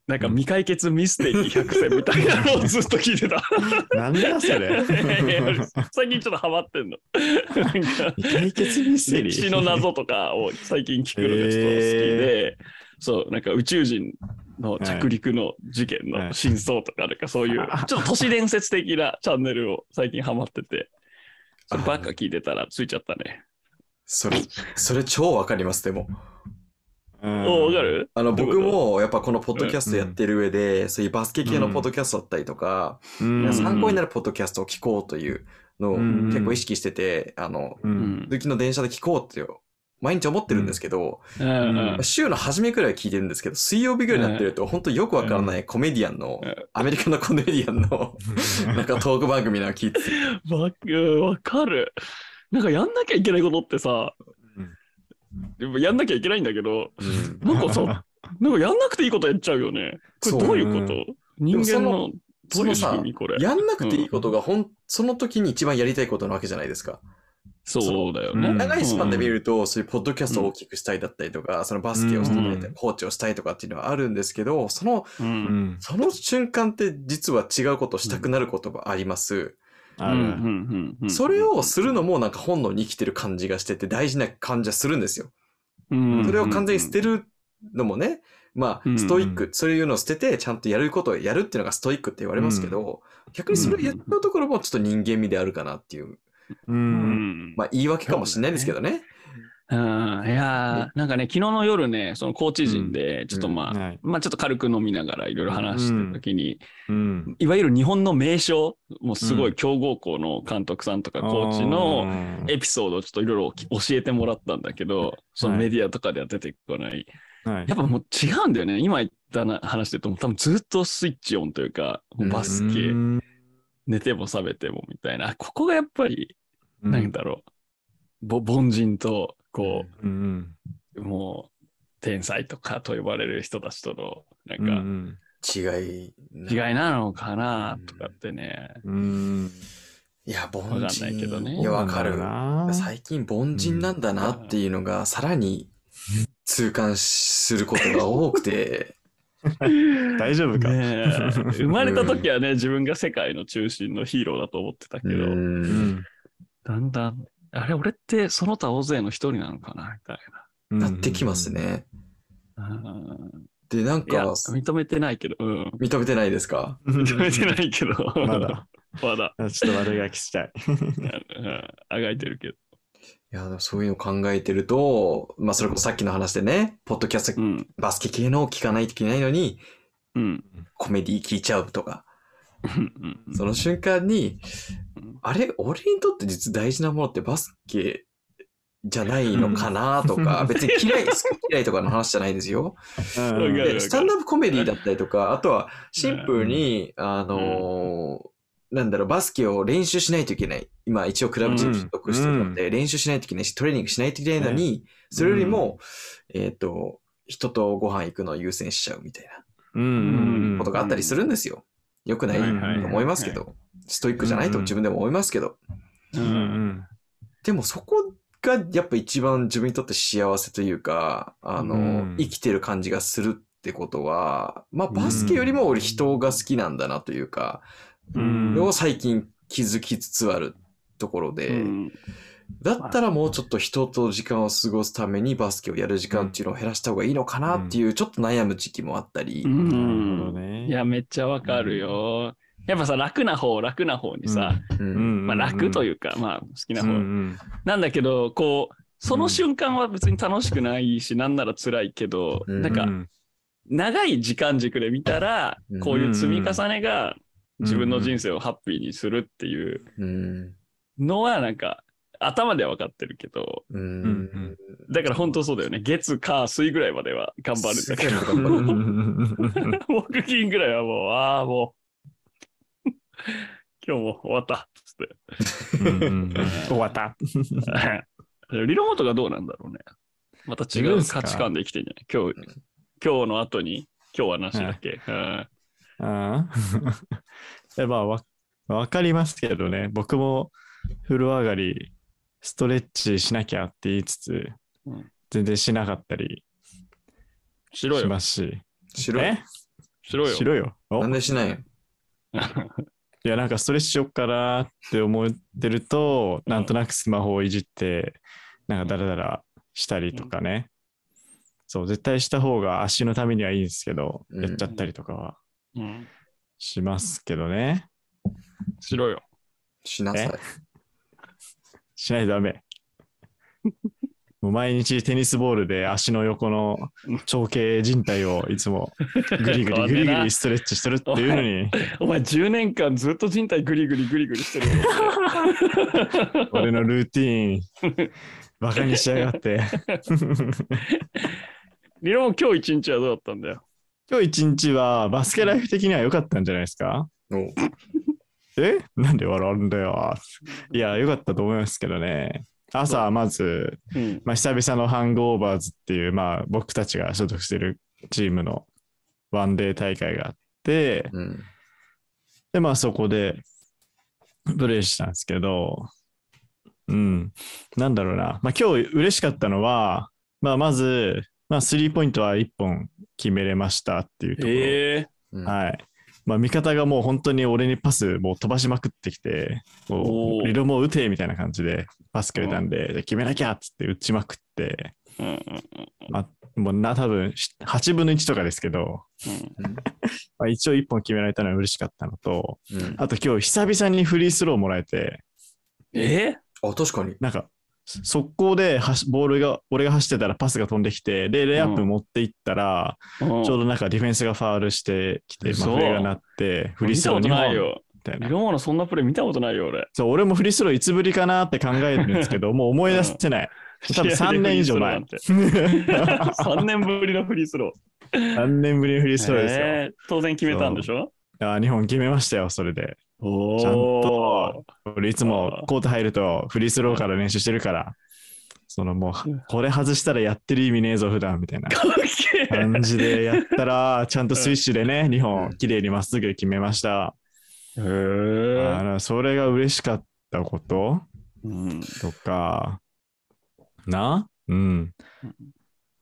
Speaker 1: なんか未解決ミステリー100選みたいなのをずっと聞いてた。
Speaker 2: なんだそれ。
Speaker 1: 最近ちょっとハマってんの。なんか
Speaker 2: 未解決ミステリー。
Speaker 1: 歴史の謎とかを最近聞くのがちょっと好きで、そう、なんか宇宙人の着陸の事件の真相とか、なんかそういう、ちょっと都市伝説的なチャンネルを最近ハマってて、そればっか聞いてたらついちゃったね。
Speaker 3: それ、それ超わかります、でも。
Speaker 2: うん。
Speaker 1: おわかる？
Speaker 3: あの、僕もやっぱこのポッドキャストやってる上で、そういうバスケ系のポッドキャストだったりとか、
Speaker 2: うん。
Speaker 3: 参考になるポッドキャストを聞こうというのを
Speaker 2: うん。
Speaker 3: 結構意識してて、あの、
Speaker 2: う。
Speaker 1: うん。ん。
Speaker 3: 行きの電車で聞こうって毎日思ってるんですけど、
Speaker 1: うん。うん。
Speaker 3: 週の初めくらい聞いてるんですけど、水曜日ぐらいになってると、本当よくわからないコメディアンの
Speaker 1: うん、
Speaker 3: アメリカのコメディアンの、なんかトーク番組なんか聞いてて、
Speaker 1: わかる。なんかやんなきゃいけないことってさ、でもやんなきゃいけないんだけど、
Speaker 3: うん
Speaker 1: なんかさ、なんかやんなくていいことやっちゃうよね。これどういうこと？人間のどういう仕
Speaker 3: そのさ。やんなくていいことがほん、その時に一番やりたいことなわけじゃないですか。
Speaker 1: そうだよね。
Speaker 2: うん
Speaker 3: 長いスパンで見ると、そういうポッドキャストを大きくしたいだったりとか、そのバスケをしたいだったり、
Speaker 1: うん
Speaker 3: コーチをしたいとかっていうのはあるんですけど、その、
Speaker 1: う。
Speaker 2: うんん。
Speaker 3: その瞬間って実は違うことをしたくなることがあります。それをするのもなんか本能に生きてる感じがしてて大事な感じはするんですよ。
Speaker 1: うん
Speaker 3: それを完全に捨てるのもね、まあ、
Speaker 1: うん
Speaker 3: ストイック、そういうのを捨てて、ちゃんとやることをやるっていうのがストイックって言われますけど、逆にそれをやっちゃうところもちょっと人間味であるかなっていう、まあ言い訳かもしれないですけどね。
Speaker 1: うん。いやーなんかね、昨日の夜ね、そのコーチ陣で、ちょっとまあ、
Speaker 2: はい。
Speaker 1: まあちょっと軽く飲みながらいろいろ話してる時に、
Speaker 2: うん。
Speaker 1: いわゆる日本の名将、もうすごい強豪校の監督さんとかコー。チのエピソードをちょっといろいろ教えてもらったんだけど、そのメディアとかでは出てこない。
Speaker 2: はい。
Speaker 1: やっぱもう違うんだよね。今言ったな話で言うと、多分ずっとスイッチオンというか、もうバスケ、
Speaker 2: うん
Speaker 1: 寝ても覚めてもみたいな、ここがやっぱり、
Speaker 2: うん。
Speaker 1: なんだろう、ぼ凡人と、こ
Speaker 2: うん
Speaker 1: う、もう、天才とかと呼ばれる人たちとの、な
Speaker 2: うん
Speaker 1: ん。か、
Speaker 3: 違い。
Speaker 1: 違いなのかなとかってね。
Speaker 2: うん。
Speaker 3: いや、凡
Speaker 1: わかんない
Speaker 3: 人。
Speaker 1: けどね。
Speaker 3: いや、わかる。
Speaker 2: な
Speaker 3: 最近凡人なんだなっていうのがさらに痛感することが多くて、
Speaker 2: 大丈夫か？
Speaker 1: 生まれた時はね、自分が世界の中心のヒーローだと思ってたけど、
Speaker 3: うん。
Speaker 2: うん。
Speaker 1: だんだん、あれ、俺ってその他大勢の一人なのかなみたい
Speaker 3: なってきます。ね。で、なん
Speaker 1: いや、
Speaker 3: か、
Speaker 1: 認めてないけど、うん。
Speaker 3: 認めてないですか？
Speaker 2: う ん
Speaker 1: 認めてないけど、
Speaker 2: まだ。
Speaker 1: まだ、
Speaker 2: ちょっと悪ガキしたい。
Speaker 1: うんあがいてるけど。
Speaker 3: いや、そういうのを考えてると、まあ、それこそさっきの話でね、ポッドキャスト、
Speaker 1: うん。
Speaker 3: バスケ系のを聞かないといけないのに、
Speaker 1: うん。
Speaker 3: コメディ聞いちゃうとか、
Speaker 1: うん
Speaker 3: その瞬間に
Speaker 1: うん、
Speaker 3: あれ、俺にとって実大事なものってバスケじゃないのかな とか、別に嫌い、好き嫌いとかの話じゃないですよ。で、スタンダップコメディだったりとか、あとはシンプルに、あのーなんだろう、バスケを練習しないといけない。今、一応クラブチーム所属してるので、練習しないといけないし、トレーニングしないといけないのに、それよりも、えっ、と、人とご飯行くのを優先しちゃうみたい
Speaker 2: うん
Speaker 3: なことがあったりするんですよ。よくないと思いますけど、ストイックじゃないと自分でも思いますけど、でもそこがやっぱ一番自分にとって幸せというか、あの、
Speaker 2: うん。
Speaker 3: 生きてる感じがするってことは、まあバスケよりも俺人が好きなんだなというか、を最近気づきつつあるところで、
Speaker 1: うん
Speaker 3: だったらもうちょっと人と時間を過ごすためにバスケをやる時間っていうのを減らした方がいいのかなっていうちょっと悩む時期もあったり、
Speaker 1: うん。いや、めっちゃわかるよ。やっぱさ、楽な方、楽な方にさ、
Speaker 3: うん。
Speaker 1: まあ楽と
Speaker 2: う
Speaker 1: いうか、まあ好きな
Speaker 2: うん
Speaker 1: 方
Speaker 2: うん。
Speaker 1: なんだけど、こう、その瞬間は別に楽しくないし、なんなら辛いけど、
Speaker 3: うん。
Speaker 1: なんか、長い時間軸で見たら
Speaker 3: うん、
Speaker 1: こういう積み重ねが
Speaker 2: うん
Speaker 1: 自分の人生をハッピーにするっていう
Speaker 3: うん。
Speaker 1: のは、なんか、頭では分かってるけど、
Speaker 3: う
Speaker 2: うん
Speaker 3: ん。
Speaker 1: だから本当そうだよね。月、火、水ぐらいまでは頑張るんだけど、木金ぐらいはもう、ああ、もう、今日も終わった。つって。
Speaker 2: 終わった。
Speaker 1: リロモートがどうなんだろうね。また違う価値観で生きてんじゃない？今日、今日の後に、今日はなしだっけ、うん。
Speaker 2: ああえまあわ、わかりますけどね。僕も風呂上がり、ストレッチしなきゃって言いつつ、
Speaker 1: うん
Speaker 2: 全然しなかったりし
Speaker 1: しろよ。
Speaker 2: ますし。
Speaker 3: しろよ
Speaker 2: え？
Speaker 1: しろよ。
Speaker 2: しろよ。お？
Speaker 3: なんでしないの？
Speaker 2: いや、なんかストレッチしよっかなって思ってると、
Speaker 1: うん
Speaker 2: なんとなくスマホをいじって、なんかダラダラしたりとかね。そう、絶対した方が足のためにはいいんですけど、
Speaker 3: うん
Speaker 2: やっちゃったりとかは
Speaker 1: うん
Speaker 2: しますけどね。
Speaker 1: しろよ。
Speaker 3: しなさい。
Speaker 2: しないとダメ。もう毎日テニスボールで足の横の長径靭帯をいつもグリグリ グリグリストレッチしてるっていうのに、
Speaker 1: お前10年間ずっと人体グリグリグリグリしてるよ。
Speaker 2: 俺のルーティーン、バカにしやがって。
Speaker 1: リロも今日一日はどうだったんだよ？
Speaker 2: 今日一日はバスケライフ的には良かったんじゃないですか？
Speaker 3: お
Speaker 2: え？なんで笑うんだよ。いや、良かったと思いますけどね。朝、まず、
Speaker 1: うん。
Speaker 2: まあ、久々のハングオーバーズっていう、まあ、僕たちが所属してるチームのワンデー大会があって、
Speaker 3: うん。
Speaker 2: で、まあ、そこでプレイしたんですけど、ううん。なんだろうな。まあ今日嬉しかったのは、まあまず、まあスリーポイントは1本決めれましたっていうところ。
Speaker 1: え
Speaker 3: うん
Speaker 2: はい。まあ味方がもう本当に俺にパスもう飛ばしまくってきて、
Speaker 1: お
Speaker 2: もう
Speaker 1: ー。
Speaker 2: リロも打てみたいな感じでパスくれたんで、で決めなきゃっつって打ちまくって、
Speaker 1: うんうん
Speaker 2: まあ、もうな、多分し8分の1とかですけど、
Speaker 1: うん。
Speaker 2: まあ、一応1本決められたのは嬉しかったのと、
Speaker 3: うん。
Speaker 2: あと今日久々にフリースローもらえて、
Speaker 1: え？
Speaker 3: あ、確かに。
Speaker 2: なんか、速攻でボールが、俺が走ってたらパスが飛んできて、で、レイアップ持っていったら、
Speaker 1: ちょ
Speaker 2: ちょうどなんかディフェンスがファールしてきて、まあ、
Speaker 1: 嘘
Speaker 2: フレーが鳴って、フリースロー2本
Speaker 1: ないよ。
Speaker 2: みたいな。
Speaker 1: そんなプレー見たことないよ、俺。
Speaker 2: そう、俺もフリースローいつぶりかなって考えるんですけど、もう思い出せない。多分3年以上前。
Speaker 1: 3 年ぶりのフリースロー。
Speaker 2: 3年ぶりのフリースローですよ。
Speaker 1: えー当然決めたんでしょ？
Speaker 2: あ2本決めましたよ、それで。
Speaker 1: お
Speaker 2: ちゃん
Speaker 1: と。
Speaker 2: 俺いつもコート入るとフリースローから練習してるから、そのもう、これ外したらやってる意味ねえぞ、普段みたいな感じでやったら、ちゃんとスイッシュでね、2本綺麗にまっすぐ決めました。
Speaker 1: へ
Speaker 2: あ
Speaker 1: ー
Speaker 2: のそれが嬉しかったこと？
Speaker 1: うん。
Speaker 2: とか、な？うん。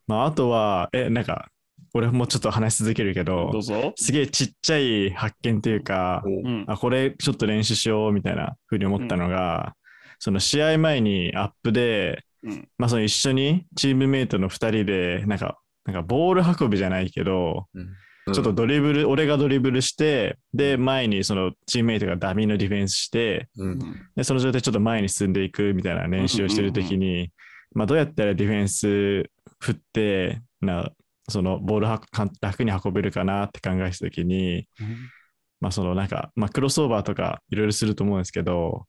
Speaker 2: まあ、あとは、え、なんか、俺もちょっと話し続けるけど
Speaker 1: どう、ぞ。
Speaker 2: すげえちっちゃい発見というか、
Speaker 3: お
Speaker 1: うん。
Speaker 2: あ、これちょっと練習しようみたいなふうに思ったのが、その試合前にアップで、
Speaker 1: うん。
Speaker 2: まあその一緒にチームメイトの2人で、なんか、なんかボール運びじゃないけど、
Speaker 3: うん。
Speaker 2: ちょっとドリブル、俺がドリブルして、で、前にそのチームメイトがダミーのディフェンスして、
Speaker 3: うん。
Speaker 2: で、その状態でちょっと前に進んでいくみたいな練習をしてるときに、まあどうやったらディフェンス振って、な、そのボールは楽に運べるかなって考えたときに、まあそのなんか、まあクロスオーバーとかいろいろすると思うんですけど、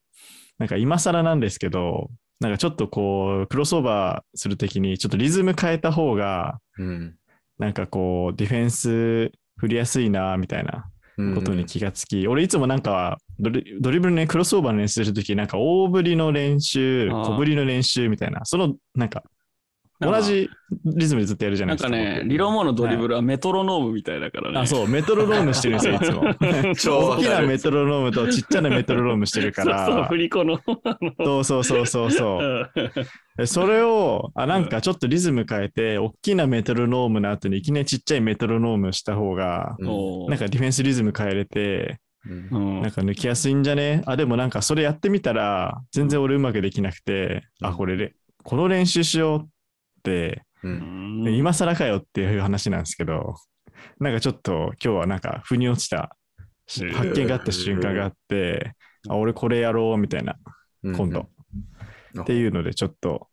Speaker 2: なんか今更なんですけど、なんかちょっとこう、クロスオーバーするときにちょっとリズム変えた方が、
Speaker 3: うん。
Speaker 2: なんかこう、ディフェンス振りやすいな、みたいな
Speaker 3: うん
Speaker 2: ことに気がつき、俺いつもなんかドリ、ドリブルね、クロスオーバーの練習するとき、なんか大振りの練習、小振りの練習みたいな、その、なんか同じリズムでずっとやるじゃな
Speaker 1: ないん
Speaker 2: ですか。
Speaker 1: かね、
Speaker 2: 僕
Speaker 1: リロモのドリブルはメトロノームみたいだからね。
Speaker 2: あ、そう、メトロノームしてるんですよ、いつも。
Speaker 3: 超
Speaker 2: 大きなメトロノームとちっちゃなメトロノームしてるか
Speaker 1: そうそう、
Speaker 2: ら
Speaker 1: 振、り子の。
Speaker 2: そうそうそうそうそう。
Speaker 1: うん
Speaker 2: でそれを、あ、なんかちょっとリズム変えて、大きなメトロノームの後にいきなりちっちゃいメトロノームした方が、
Speaker 3: うん
Speaker 1: おー
Speaker 2: なんかディフェンスリズム変えれて、
Speaker 3: うん
Speaker 1: うん
Speaker 2: なんか抜きやすいんじゃね？あ、でもなんかそれやってみたら、全然俺うまくできなくて、
Speaker 3: うん
Speaker 2: あ、これで、この練習しようって、
Speaker 3: う
Speaker 1: うんん
Speaker 2: 今更かよっていう話なんですけど、なんかちょっと今日はなんか腑に落ちた発見があった瞬間があって、あ、俺これやろうみたいな、今度。っていうのでちょっと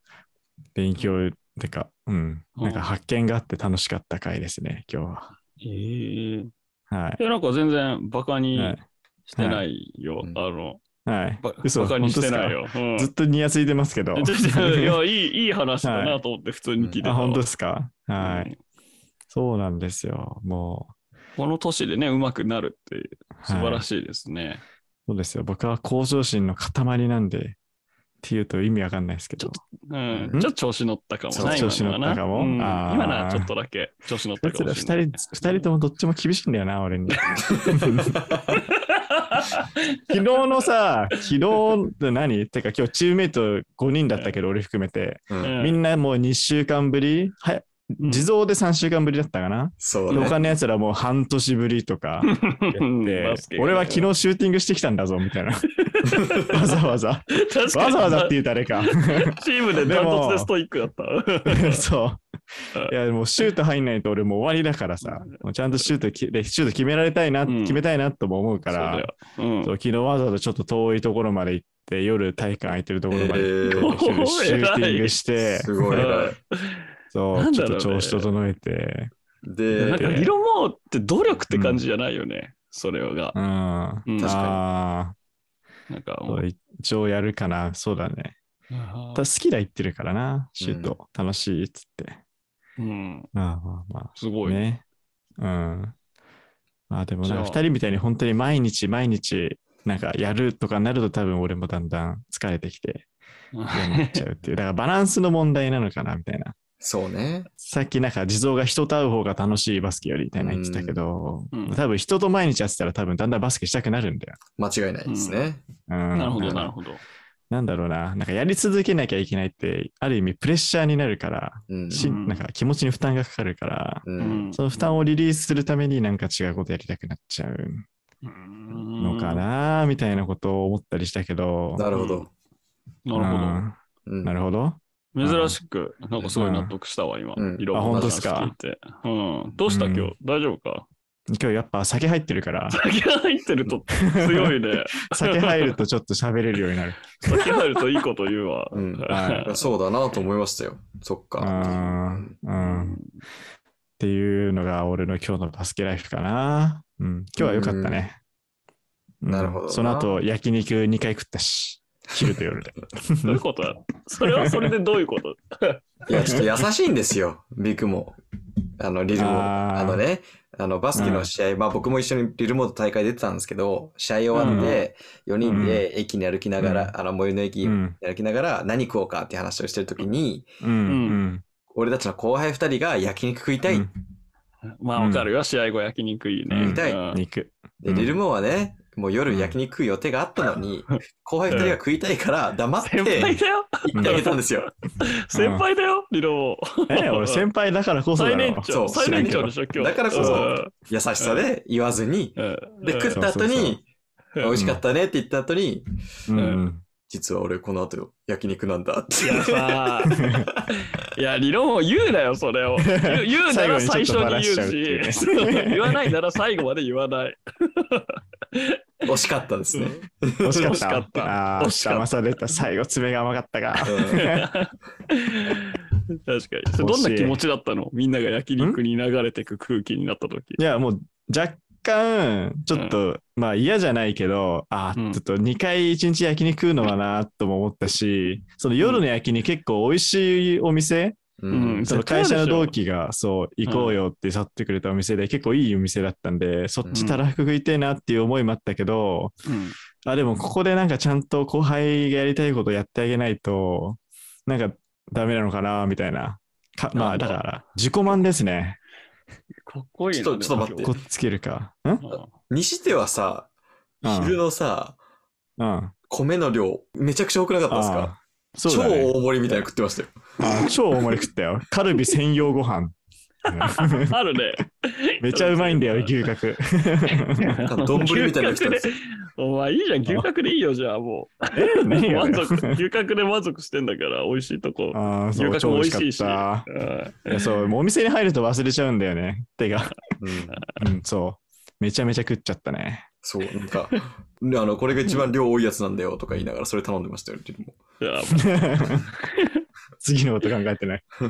Speaker 2: 勉強てか、うん、なんか発見があって楽しかった回ですね、今日は。
Speaker 1: えー
Speaker 2: はい。
Speaker 1: いや、なんか全然バカに
Speaker 2: はい。
Speaker 1: してないよ。
Speaker 3: うん
Speaker 1: あの、
Speaker 2: はい
Speaker 1: バカにしてない
Speaker 2: 本
Speaker 1: よ。うん
Speaker 2: ずっとニヤついてますけど。
Speaker 1: いや、いい、いい話だなと思って普通に聞いてた
Speaker 2: あ、
Speaker 1: わ。
Speaker 2: 本当ですか？は
Speaker 1: うん
Speaker 2: い。そうなんですよ。も
Speaker 1: この年でね、うまくなるって
Speaker 2: う。
Speaker 1: 素晴ら
Speaker 2: い。
Speaker 1: しいですね。
Speaker 2: そうですよ。僕は向上心の塊なんで、っていうと意味わかんないですけど。
Speaker 1: うん。
Speaker 2: ん？
Speaker 1: ちょっと調子乗ったかもな、
Speaker 2: 調子乗ったかも？
Speaker 1: うん今のはちょっとだけ調子乗ったかもしれない。
Speaker 2: 人、二人ともどっちも厳しいんだよな、俺に。昨日のさ、昨日って何？てか今日チームメイト5人だったけど、俺含めて。
Speaker 3: うん
Speaker 1: うん
Speaker 2: みんなもう2週間ぶりは
Speaker 1: うん
Speaker 2: 地蔵で3週間ぶりだったかな、
Speaker 3: そうね。
Speaker 2: で他のやつらもう半年ぶりとか。
Speaker 1: う ん
Speaker 2: で
Speaker 1: バスケが
Speaker 2: 俺は昨日シューティングしてきたんだぞみたいな。わざわざ。わざわざって言うたらあれか。
Speaker 1: チームでダントツでストイックだった。
Speaker 2: そう。いやもうシュート入んないと俺もう終わりだからさ。ちゃんとシュートきでシュート決められたいな、
Speaker 1: うん。
Speaker 2: 決めたいなとも思うから。
Speaker 1: そう。うん。
Speaker 2: 昨日わざわざちょっと遠いところまで行って夜体育館空いてるところまで
Speaker 3: えー
Speaker 2: シューティングして。
Speaker 3: すごい。
Speaker 2: そうちょっと調子整えて
Speaker 3: で、
Speaker 1: なんかリロモーって努力って感じじゃないよね。それが。
Speaker 2: うん
Speaker 1: うん
Speaker 3: 確かに
Speaker 2: あ
Speaker 1: なんか
Speaker 2: 一応やるかな。そうだね。
Speaker 1: あ
Speaker 2: ただ好きだ言ってるからな、シュート。楽しいっつって。
Speaker 1: ーうん。
Speaker 2: まあまあますあ。
Speaker 1: ごい。
Speaker 2: ね。うん。まあでもな、二人みたいに本当に毎日毎日、なんかやるとかなると多分俺もだんだん疲れてきて嫌になっちゃうっていう。だからバランスの問題なのかなみたいな。
Speaker 3: そうね。
Speaker 2: さっきなんか地蔵が人と会う方が楽しいバスケよりみたいな言ってたけど、
Speaker 1: うんうん
Speaker 2: 多分人と毎日やってたら多分だんだんバスケしたくなるんだよ。
Speaker 3: 間違いないですね。
Speaker 2: うん、
Speaker 1: なるほど、
Speaker 2: うん
Speaker 1: なるほど。
Speaker 2: なんだろうな、なんかやり続けなきゃいけないって、ある意味プレッシャーになるから、
Speaker 3: うん。
Speaker 2: し
Speaker 1: うん
Speaker 2: なんか気持ちに負担がかかるから、その負担をリリースするためになんか違うことやりたくなっちゃうのかな、みたいなことを思ったりしたけど。
Speaker 3: なるほど。
Speaker 1: なるほど。
Speaker 2: なるほど。
Speaker 1: 珍しく、なんかすごい納得したわ、今
Speaker 3: うん。
Speaker 1: いろんな
Speaker 2: あ本当っす
Speaker 1: 話
Speaker 2: か
Speaker 1: 聞いて。うん。どうした
Speaker 2: うん
Speaker 1: 今日大丈夫か？
Speaker 2: 今日やっぱ酒入ってるから、
Speaker 1: 酒が入ってると 強いね。
Speaker 2: 酒入るとちょっと喋れるようになる。
Speaker 1: 酒入るといいこと言うわ。
Speaker 3: うん
Speaker 2: は
Speaker 3: そうだなと思いましたよ。そっか。
Speaker 2: うん
Speaker 3: うん
Speaker 2: うんっていうのが俺の今日のバスケライフかな。うん、今日は良かったね。うん
Speaker 3: なるほどな
Speaker 2: その後、焼肉2回食ったし、昼と夜で。
Speaker 1: どういうこと？だそれはそれでどういうこと？
Speaker 3: いや、ちょっと優しいんですよ、ビッグも。あの、リルも。
Speaker 2: あ
Speaker 3: のね、あの、バスケの試合、まあ僕も一緒にリルモード大会出てたんですけど、試合終わって、4人で駅に歩きながら、あの、最寄りの駅に
Speaker 2: うん、
Speaker 3: 歩きながら、何食おうかって話をしてるときに、
Speaker 2: うん、うん。
Speaker 3: 俺たちの後輩2人が焼肉食いたい。
Speaker 2: うん
Speaker 1: まあわかるよ。試合後焼肉いいね。
Speaker 2: うん
Speaker 3: 痛い
Speaker 1: うん
Speaker 2: 肉。
Speaker 3: で、
Speaker 2: うん
Speaker 3: リルモはね、もう夜焼肉食う予定があったのに、後輩2人が食いたいから黙って
Speaker 1: 先輩だよ。
Speaker 3: 行ってあげたんですよ。
Speaker 1: 先輩だよ、リロ
Speaker 2: え、俺先輩だからこそ。
Speaker 1: 最年長。最年長でしょ、今日。
Speaker 3: だからこそ
Speaker 1: うん
Speaker 3: 優しさで言わずに、
Speaker 1: うん
Speaker 3: で、食った後に、美味しかったねって言った後に。実は俺この後焼肉なんだって。
Speaker 1: いやさ、いや、理論を言うなよ、それを。言う なら最初に言うし、言わないなら最後まで言わない。
Speaker 3: 惜しかったですね。
Speaker 2: 惜しかっ。
Speaker 1: 惜しかったた
Speaker 2: ああ、
Speaker 1: 惜しかった
Speaker 2: 騙された。最後、爪が甘かったか。
Speaker 1: 確かに。どんな気持ちだったの？みんなが焼肉に流れてく空気になった時。
Speaker 2: いや、もう若干、ちょっと、まあ嫌じゃないけど、あ
Speaker 1: うん
Speaker 2: ちょっと2回1日焼肉食うのはなとも思ったし、その夜の焼肉結構美味しいお店、
Speaker 3: うん。
Speaker 1: うん。
Speaker 2: その会社の同期がそう行こうよって誘ってくれたお店で結構いいお店だったんで、そっちたらふく食いたいなっていう思いもあったけど、
Speaker 1: うん。
Speaker 2: あ、でもここでなんかちゃんと後輩がやりたいことやってあげないと、なんかダメなのかなみたいな。かまあ
Speaker 1: だ。
Speaker 2: だから自己満ですね。
Speaker 1: かっこいいな。
Speaker 3: ちょっとちょっと待って。
Speaker 2: こっつけるか。ん？
Speaker 1: うん。
Speaker 3: にしてはさ、
Speaker 2: うん。
Speaker 3: 昼のさ、
Speaker 2: うん。
Speaker 3: 米の量、めちゃくちゃ多くなかったですか？
Speaker 2: ああ。そう
Speaker 3: 超。大盛りみたいなの食ってましたよ。
Speaker 2: あ超大盛り食ったよ。カルビ専用ご飯。
Speaker 1: あるね。
Speaker 2: めっちゃうまいんだよ、牛角。
Speaker 3: 丼みたいなの来たんで。
Speaker 1: お前いいじゃん、牛角でいいよ、じゃあも
Speaker 2: え
Speaker 1: う。
Speaker 2: 何よ
Speaker 1: 満足、牛角で満足してんだから、美味しいとこ。
Speaker 2: ああ、そう、
Speaker 1: 牛角
Speaker 2: 超美味
Speaker 1: も美味しいし。
Speaker 2: しかった。
Speaker 1: う
Speaker 2: そう、もうお店に入ると忘れちゃうんだよね。手が。
Speaker 3: うん
Speaker 2: うん、そう。めちゃめちゃ食っちゃったね。
Speaker 3: そう、なんか、ねあの、これが一番量多いやつなんだよとか言いながらそれ頼んでましたよ、リルも。
Speaker 2: 次のこと考えてない。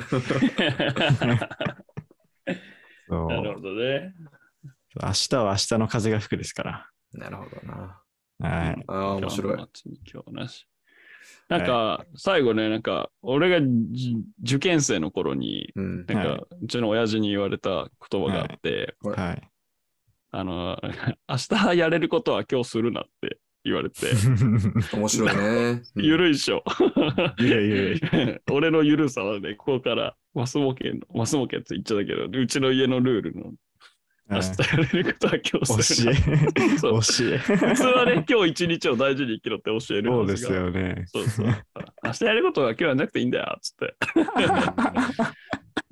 Speaker 2: そう
Speaker 1: なるほどね。
Speaker 2: 明日は明日の風が吹くですから。
Speaker 3: なるほどな。
Speaker 2: はい。
Speaker 3: ああ、面白い
Speaker 1: 今日なし。なんか、最後ね、なんか、俺がじ受験生の頃に、
Speaker 3: うん。
Speaker 1: なんか、
Speaker 2: はいう
Speaker 1: ちの親父に言われた言葉があって、
Speaker 2: はい。
Speaker 1: あの、明日やれることは今日するなって言われて、
Speaker 3: 面白いね。うん
Speaker 1: ゆるいっしょ。
Speaker 2: ゆるいゆるい。
Speaker 1: 俺のゆるさはね、ここから、マスモケの、マスモケって言っちゃったけど、うちの家のルールの、明日やれることは今日す
Speaker 2: 教。え。教え。
Speaker 1: 普通はね、今日一日を大事に生きろって教える
Speaker 2: そうですよね。
Speaker 1: そうそう。明日やることは今日やんなくていいんだよ、つって。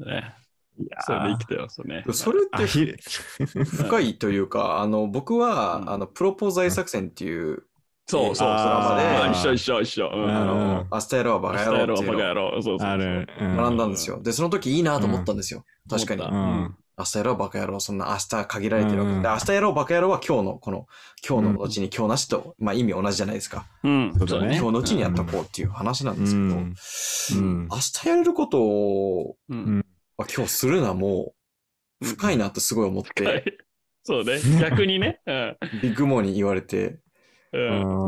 Speaker 1: ね、
Speaker 2: いや
Speaker 1: それで生きてますね。
Speaker 3: それって深いというか、あの、僕は、
Speaker 1: うん
Speaker 3: あの、プロポーザイ作戦っていう、
Speaker 1: そうそうそう。
Speaker 2: あー
Speaker 1: あ一緒一緒一緒。うん。
Speaker 2: あ
Speaker 3: あの、明日やろうバ
Speaker 1: 明
Speaker 3: カ
Speaker 1: 日やろう、
Speaker 3: 野郎っていうのを
Speaker 1: バカ野郎。そうそうそう。
Speaker 2: ある。う
Speaker 3: 学んだんですよ。で、その時いいなと思ったんですよ。
Speaker 1: うん
Speaker 3: 確かに。明日やろうバカ野郎、そんな明日限られてるわけ
Speaker 2: うん
Speaker 3: で、明日やろうバカ野郎は今日の、この、今日のうちに今日なしと、まあ意味同じじゃないですか。
Speaker 1: うん。
Speaker 2: そうだね
Speaker 3: 今日のうちにやっとこうっていう話なんですけど、明日やれることを、
Speaker 1: うん。
Speaker 3: まあ今日するなもう、深いなってすごい思って、
Speaker 1: はいそうね。逆にね。うん。
Speaker 3: ビッグモーに言われて、
Speaker 1: うん。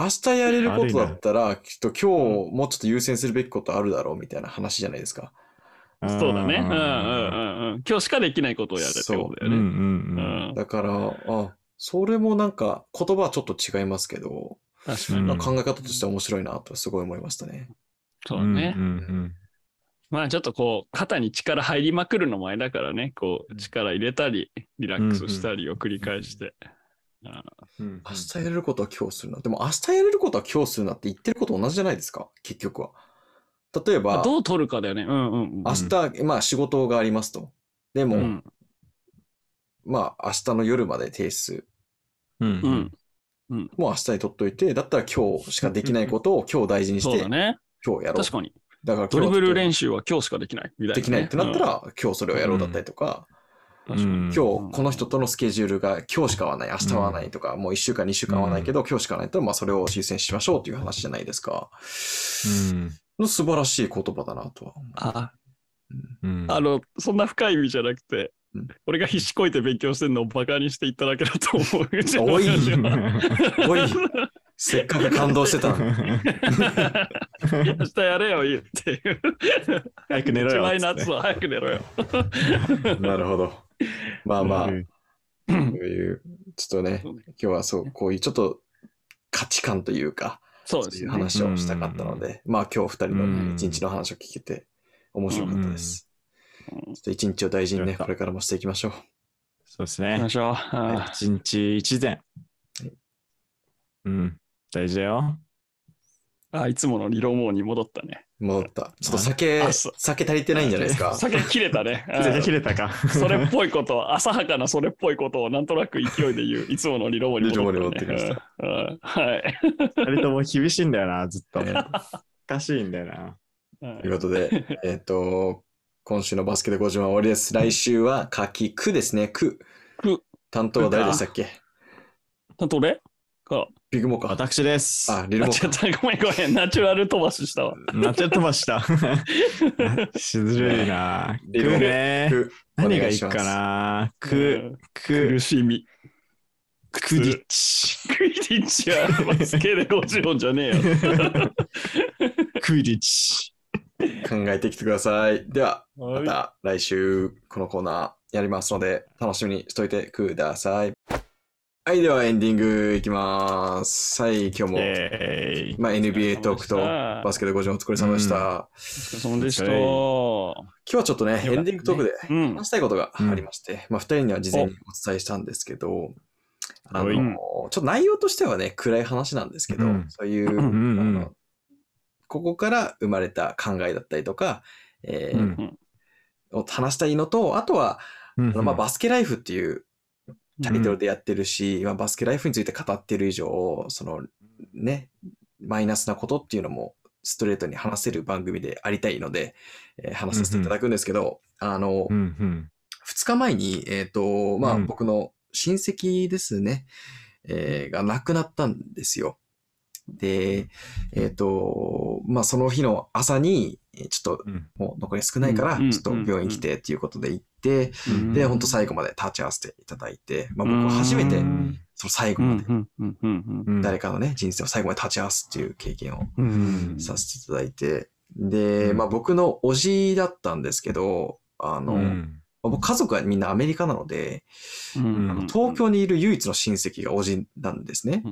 Speaker 3: 明日やれることだったら、きっと今日もうちょっと優先するべきことあるだろうみたいな話じゃないですか。
Speaker 1: そうだね。うんうんうんうん。今日しかできないことをやるってことだよね。
Speaker 2: うんうんう。
Speaker 1: うんん。
Speaker 3: だから、あ、それもなんか言葉はちょっと違いますけど、
Speaker 1: 確かに。
Speaker 2: うん
Speaker 3: 考え方としては面白いなとすごい思いましたね。
Speaker 1: そうね
Speaker 2: うん。うん
Speaker 1: まあちょっとこう、肩に力入りまくるのもあれだからね、こう、力入れたり、リラックスしたりを繰り返して。
Speaker 2: うん
Speaker 3: 明日やれることは今日するな。でも明日やれることは今日するなって言ってること同じじゃないですか、結局は。例えば、
Speaker 4: どう取るかだよね。うんうんうん。
Speaker 3: 明日、まあ仕事がありますと。でも、
Speaker 4: うん
Speaker 3: まあ明日の夜まで提出、
Speaker 2: うん
Speaker 4: うん。
Speaker 3: もう明日に取っといて、だったら今日しかできないことを今日大事にして、
Speaker 4: そうだね。
Speaker 3: 今日やろう。
Speaker 4: 確かに。
Speaker 3: だから
Speaker 4: ドリブル練
Speaker 3: 習
Speaker 4: 習は今日しかできないみたいなね。
Speaker 3: できないってなったら、今日それをやろうだったりとか、
Speaker 4: うん、
Speaker 3: 今日この人とのスケジュールが今日しか合わない、明日は合わないとか、もう1週間、2週間合わないけど、今日しかないと、まあそれを優先しましょうという話じゃないですか。
Speaker 2: うん。
Speaker 3: の素晴らしい言葉だなとは。
Speaker 4: あ。
Speaker 2: うん。
Speaker 4: あの、そんな深い意味じゃなくて
Speaker 3: うん、
Speaker 4: 俺が必死こいて勉強してるのをバカにしていっただけだと思う。うちの
Speaker 3: おい
Speaker 4: 親父は。
Speaker 3: おい、せっかく感動してたのに。
Speaker 4: 明日やれよ、いいっていう。
Speaker 2: 早く寝ろ
Speaker 4: 一
Speaker 2: よっつって。
Speaker 4: 枚夏は早く寝ろよ。
Speaker 3: なるほど。まあまあ、
Speaker 2: うん
Speaker 3: こういう、ちょっとね、今日はそう、こういうちょっと価値観というか、そう
Speaker 4: ですね。
Speaker 3: 話をしたかったので、まあ今日二人の
Speaker 2: うん
Speaker 3: 一日の話を聞けて面白かったです。
Speaker 4: うん
Speaker 3: ちょっと一日を大事にね、これからもしていきましょう。
Speaker 2: そうですね。
Speaker 4: 行きましょう。あ
Speaker 2: 一日一善。うん。大事だよ。
Speaker 4: あ、いつもの理論網に戻ったね。
Speaker 3: 戻った。ちょっと酒
Speaker 4: あそう、
Speaker 3: 酒足りてないんじゃないですか？
Speaker 4: 酒切れたね。
Speaker 2: 全然切れたか。
Speaker 4: それっぽいこと、浅はかなそれっぽいことをなんとなく勢いで言う、いつもの理論網に戻った、ね。
Speaker 3: 理論網に戻ってきました
Speaker 4: うんうんはい。
Speaker 2: 二人とも厳しいんだよな、ずっと。
Speaker 3: えー
Speaker 2: おかしいんだよな。
Speaker 4: はい
Speaker 3: ということで、えっと、今週のバスケで50万終わりです。来週は夏季区ですね、区。
Speaker 4: 区
Speaker 3: 担当は誰でしたっけ？
Speaker 4: なんと俺か。
Speaker 3: ビッグモか。
Speaker 2: 私です。
Speaker 3: あ、リル
Speaker 4: あ、
Speaker 3: モか。
Speaker 4: 違った。ごめんごめん。ナチュラル飛ばししたわ。
Speaker 2: なっちゃってました。しずるいな。く
Speaker 3: リルモ
Speaker 2: ね。
Speaker 3: 区
Speaker 2: 何がいいかな。く、く
Speaker 4: 苦、しみ。
Speaker 2: くりっち。
Speaker 4: クイディッチはバスケで50音じゃねえよ。
Speaker 2: くりっち。
Speaker 3: 考えてきてください。では、ま
Speaker 4: はい
Speaker 3: た来週このコーナーやりますので、楽しみにしといてください。はい、ではエンディングいきます。はい、今日も、
Speaker 2: えー
Speaker 3: まあ、NBA トークとバスケで50お疲れ様でした。
Speaker 2: うん。
Speaker 3: 今
Speaker 4: お疲れ様でした。
Speaker 3: 日はちょっとね、エンディングトークで
Speaker 4: うん。
Speaker 3: 話したいことがありまして、まあ、二人には事前にお伝えしたんですけど、あの、
Speaker 2: はい。
Speaker 3: ちょっと内容としてはね、暗い話なんですけど、
Speaker 2: うん。
Speaker 3: そういう、
Speaker 2: うんうんうん。
Speaker 3: あのここから生まれた考えだったりとか、えー
Speaker 2: うん。
Speaker 3: を話したいのと、あとは、
Speaker 2: うん。
Speaker 3: あのまあ、バスケライフっていうタイトルでやってるし、まあ、バスケライフについて語ってる以上、そのね、マイナスなことっていうのもストレートに話せる番組でありたいので、えー話させていただくんですけど、あの、
Speaker 2: うんうん
Speaker 3: 2日前に、えっ、と、まあ、
Speaker 2: うん
Speaker 3: 僕の親戚ですね、えーが亡くなったんですよ。で、えっ、と、まあ、その日の朝に、えーちょっと
Speaker 2: うん。
Speaker 3: もう残り少ないから、
Speaker 4: うん。
Speaker 3: ちょっと病院来てっていうことで行って、
Speaker 2: うん。
Speaker 3: で、本当最後まで立ち会わせていただいて、まあ、僕は初めて
Speaker 4: う、ん。
Speaker 3: その最後まで、誰かのね、人生を最後まで立ち会わすっていう経験をさせていただいて、で、
Speaker 2: うん。
Speaker 3: まあ、僕の叔父だったんですけど、あの、僕家族はみんなアメリカなので、
Speaker 4: うん。
Speaker 3: あの東京にいる唯一の親戚が叔父なんですね。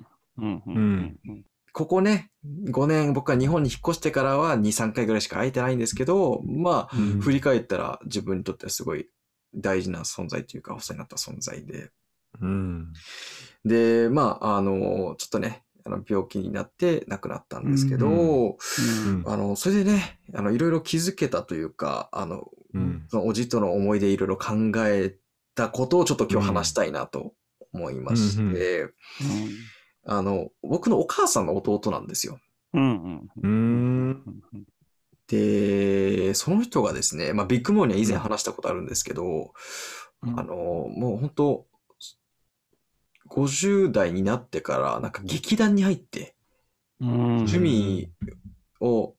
Speaker 4: うんうんうん
Speaker 3: ここね、5年僕が日本に引っ越してからは2、3回ぐらいしか会えてないんですけど、まあ、
Speaker 2: うん。
Speaker 3: 振り返ったら自分にとってはすごい大事な存在というか、お世話になった存在で。
Speaker 2: うん。
Speaker 3: で、まあ、あの、ちょっとね、あの病気になって亡くなったんですけど、
Speaker 2: うん
Speaker 4: うん。
Speaker 3: あの、それでね、あの、いろいろ気づけたというか、あの、
Speaker 2: うん。
Speaker 3: そのおじとの思い出いろいろ考えたことをちょっと今日話したいなと思いまして、
Speaker 2: うん
Speaker 3: あの、僕のお母さんの弟なんですよ。
Speaker 4: うんうん。
Speaker 2: うん。
Speaker 3: で、その人がですね、まあ、ビッグモーには以前話したことあるんですけど、
Speaker 4: うん。
Speaker 3: あの、もう本当50代になってから、なんか劇団に入って、趣味を、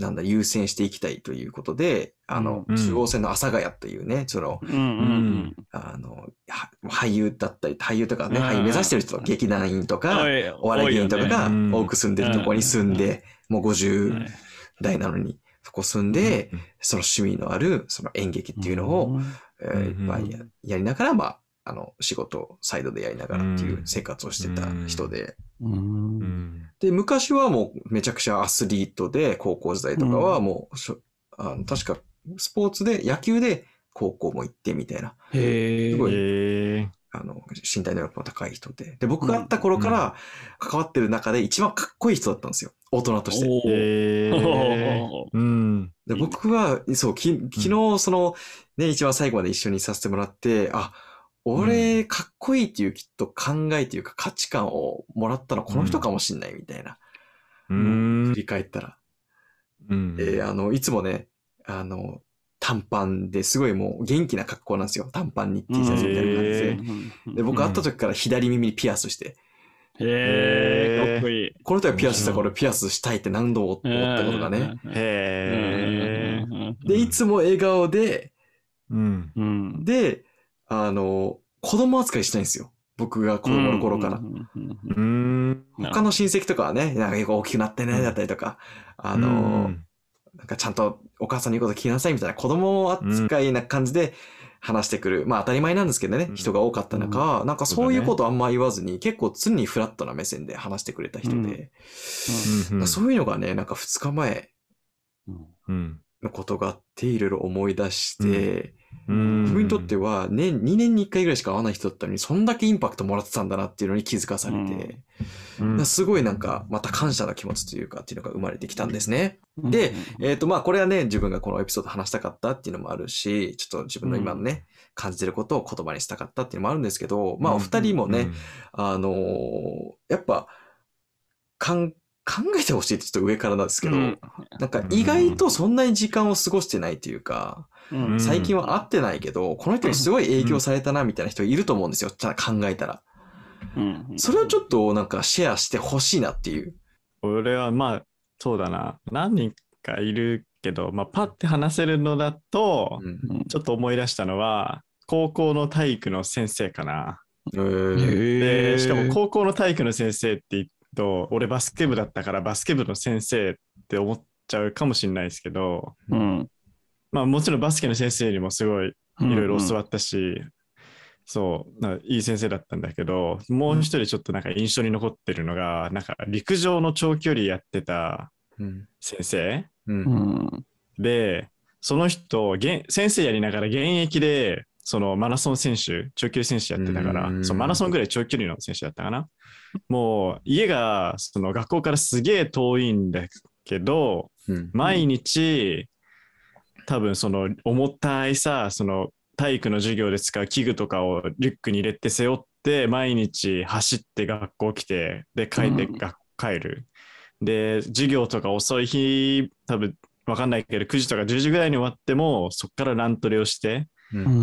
Speaker 3: なんだ、優先していきたいということで、あの、
Speaker 2: うん。
Speaker 3: 中央線の阿佐ヶ谷っていうね、その、
Speaker 4: うんうん
Speaker 3: あの、は俳優だったり、俳優とかね、
Speaker 4: うん。
Speaker 3: 俳優目指してる人と劇団員とか、お笑い芸人とかが
Speaker 2: うん。
Speaker 3: 多く住んでるところに住んで、もう50代なのに、そこ住んで、その趣味のある、その演劇っていうのを、えー
Speaker 2: うん
Speaker 3: いっぱいややりながら、まあ、あの、仕事をサイドでやりながらっていう生活をしてた人で、
Speaker 2: うん。
Speaker 3: で、昔はもうめちゃくちゃアスリートで、高校時代とかはもうしょ、あの確かスポーツで、野球で高校も行ってみたいな。すごい
Speaker 2: え
Speaker 3: あの、身体能力も高い人で。で、僕が会った頃から関わってる中で一番かっこいい人だったんですよ。大人として。で僕は、そう、き昨日、その、ね、一番最後まで一緒にさせてもらって、あ、俺、かっこいいっていうきっと考えというか価値観をもらったのこの人かもしんないみたいな。
Speaker 2: うん
Speaker 3: 振。り返ったら。
Speaker 2: うん
Speaker 3: えーあの、いつもね、あの、短パンですごいもう元気な格好なんですよ。短パンに T シャツみたいな感じで。
Speaker 2: え
Speaker 3: で、僕会った時から左耳にピアスして、
Speaker 1: へえ、かっこいい。
Speaker 3: この人がピアスしたらこれピアスしたいって何度も思ったことがね。
Speaker 2: へえ。
Speaker 3: で、いつも笑顔で、
Speaker 2: うん。
Speaker 1: うん。
Speaker 3: で、あの、子供扱いしないんですよ。僕が子供の頃から。
Speaker 2: うん。
Speaker 3: 他の親戚とかはね、なんか大きくなってね、だったりとか、あの、なんかちゃんとお母さんの言うこと聞きなさいみたいな子供扱いな感じで話してくる。まあ当たり前なんですけどね
Speaker 2: う、ん。
Speaker 3: 人が多かった中は、なんかそういうことあんま言わずに、結構常にフラットな目線で話してくれた人で、
Speaker 2: うん。
Speaker 3: そういうのがね、なんか2日前。
Speaker 2: うん。
Speaker 3: のことがあって、いろいろ思い出して、
Speaker 2: うん。
Speaker 3: 自分にとっては年、2年に1回ぐらいしか会わない人だったのに、そんだけインパクトもらってたんだなっていうのに気づかされて、
Speaker 2: うん、
Speaker 3: すごいなんか、また感謝の気持ちというかっていうのが生まれてきたんですね。で、えっ、と、まあ、これはね、自分がこのエピソード話したかったっていうのもあるし、ちょっと自分の今のね、感じてることを言葉にしたかったっていうのもあるんですけど、まあ、お二人もね、あのーやっぱ、かん、考えてほしいってちょっと上からなんですけど、
Speaker 1: うん
Speaker 3: なんか意外とそんなに時間を過ごしてないというか、
Speaker 1: うん
Speaker 2: うん
Speaker 3: 最近は会ってないけど、この人にすごい影響されたなみたいな人いると思うんですよ。考えたら。
Speaker 1: うん
Speaker 3: それをちょっとなんかシェアしてほしいなっていう。
Speaker 2: 俺はまあ、そうだな。何人かいるけど、まあ、パッて話せるのだと、
Speaker 3: うん
Speaker 2: ちょっと思い出したのは、高校の体育の先生かな。
Speaker 3: えー
Speaker 2: で、しかも高校の体育の先生って言うと、俺バスケ部だったからバスケ部の先生って思っちゃうかもしれないですけど、
Speaker 1: うん。
Speaker 2: まあもちろんバスケの先生にもすごいいろいろ教わったし、そうないい先生だったんだけどもう一人ちょっとなんか印象に残ってるのが、なんか陸上の長距離やってた
Speaker 3: うん。
Speaker 2: 先生。
Speaker 3: う
Speaker 1: うん。ん
Speaker 2: でその人現先生やりながら現役でそのマラソン選手長距離選手やってたから
Speaker 3: うん。
Speaker 2: そうマラソンぐらい長距離の選手だったかな。もう家がその学校からすげえ遠いんだけど
Speaker 3: うん。
Speaker 2: 毎日多分その重たいさその体育の授業で使う器具とかをリュックに入れて背負って毎日走って学校来てで帰って
Speaker 1: う
Speaker 2: 帰る。で授業とか遅い日多分わかんないけど9時とか10時ぐらいに終わってもそっからラントレをして
Speaker 3: うん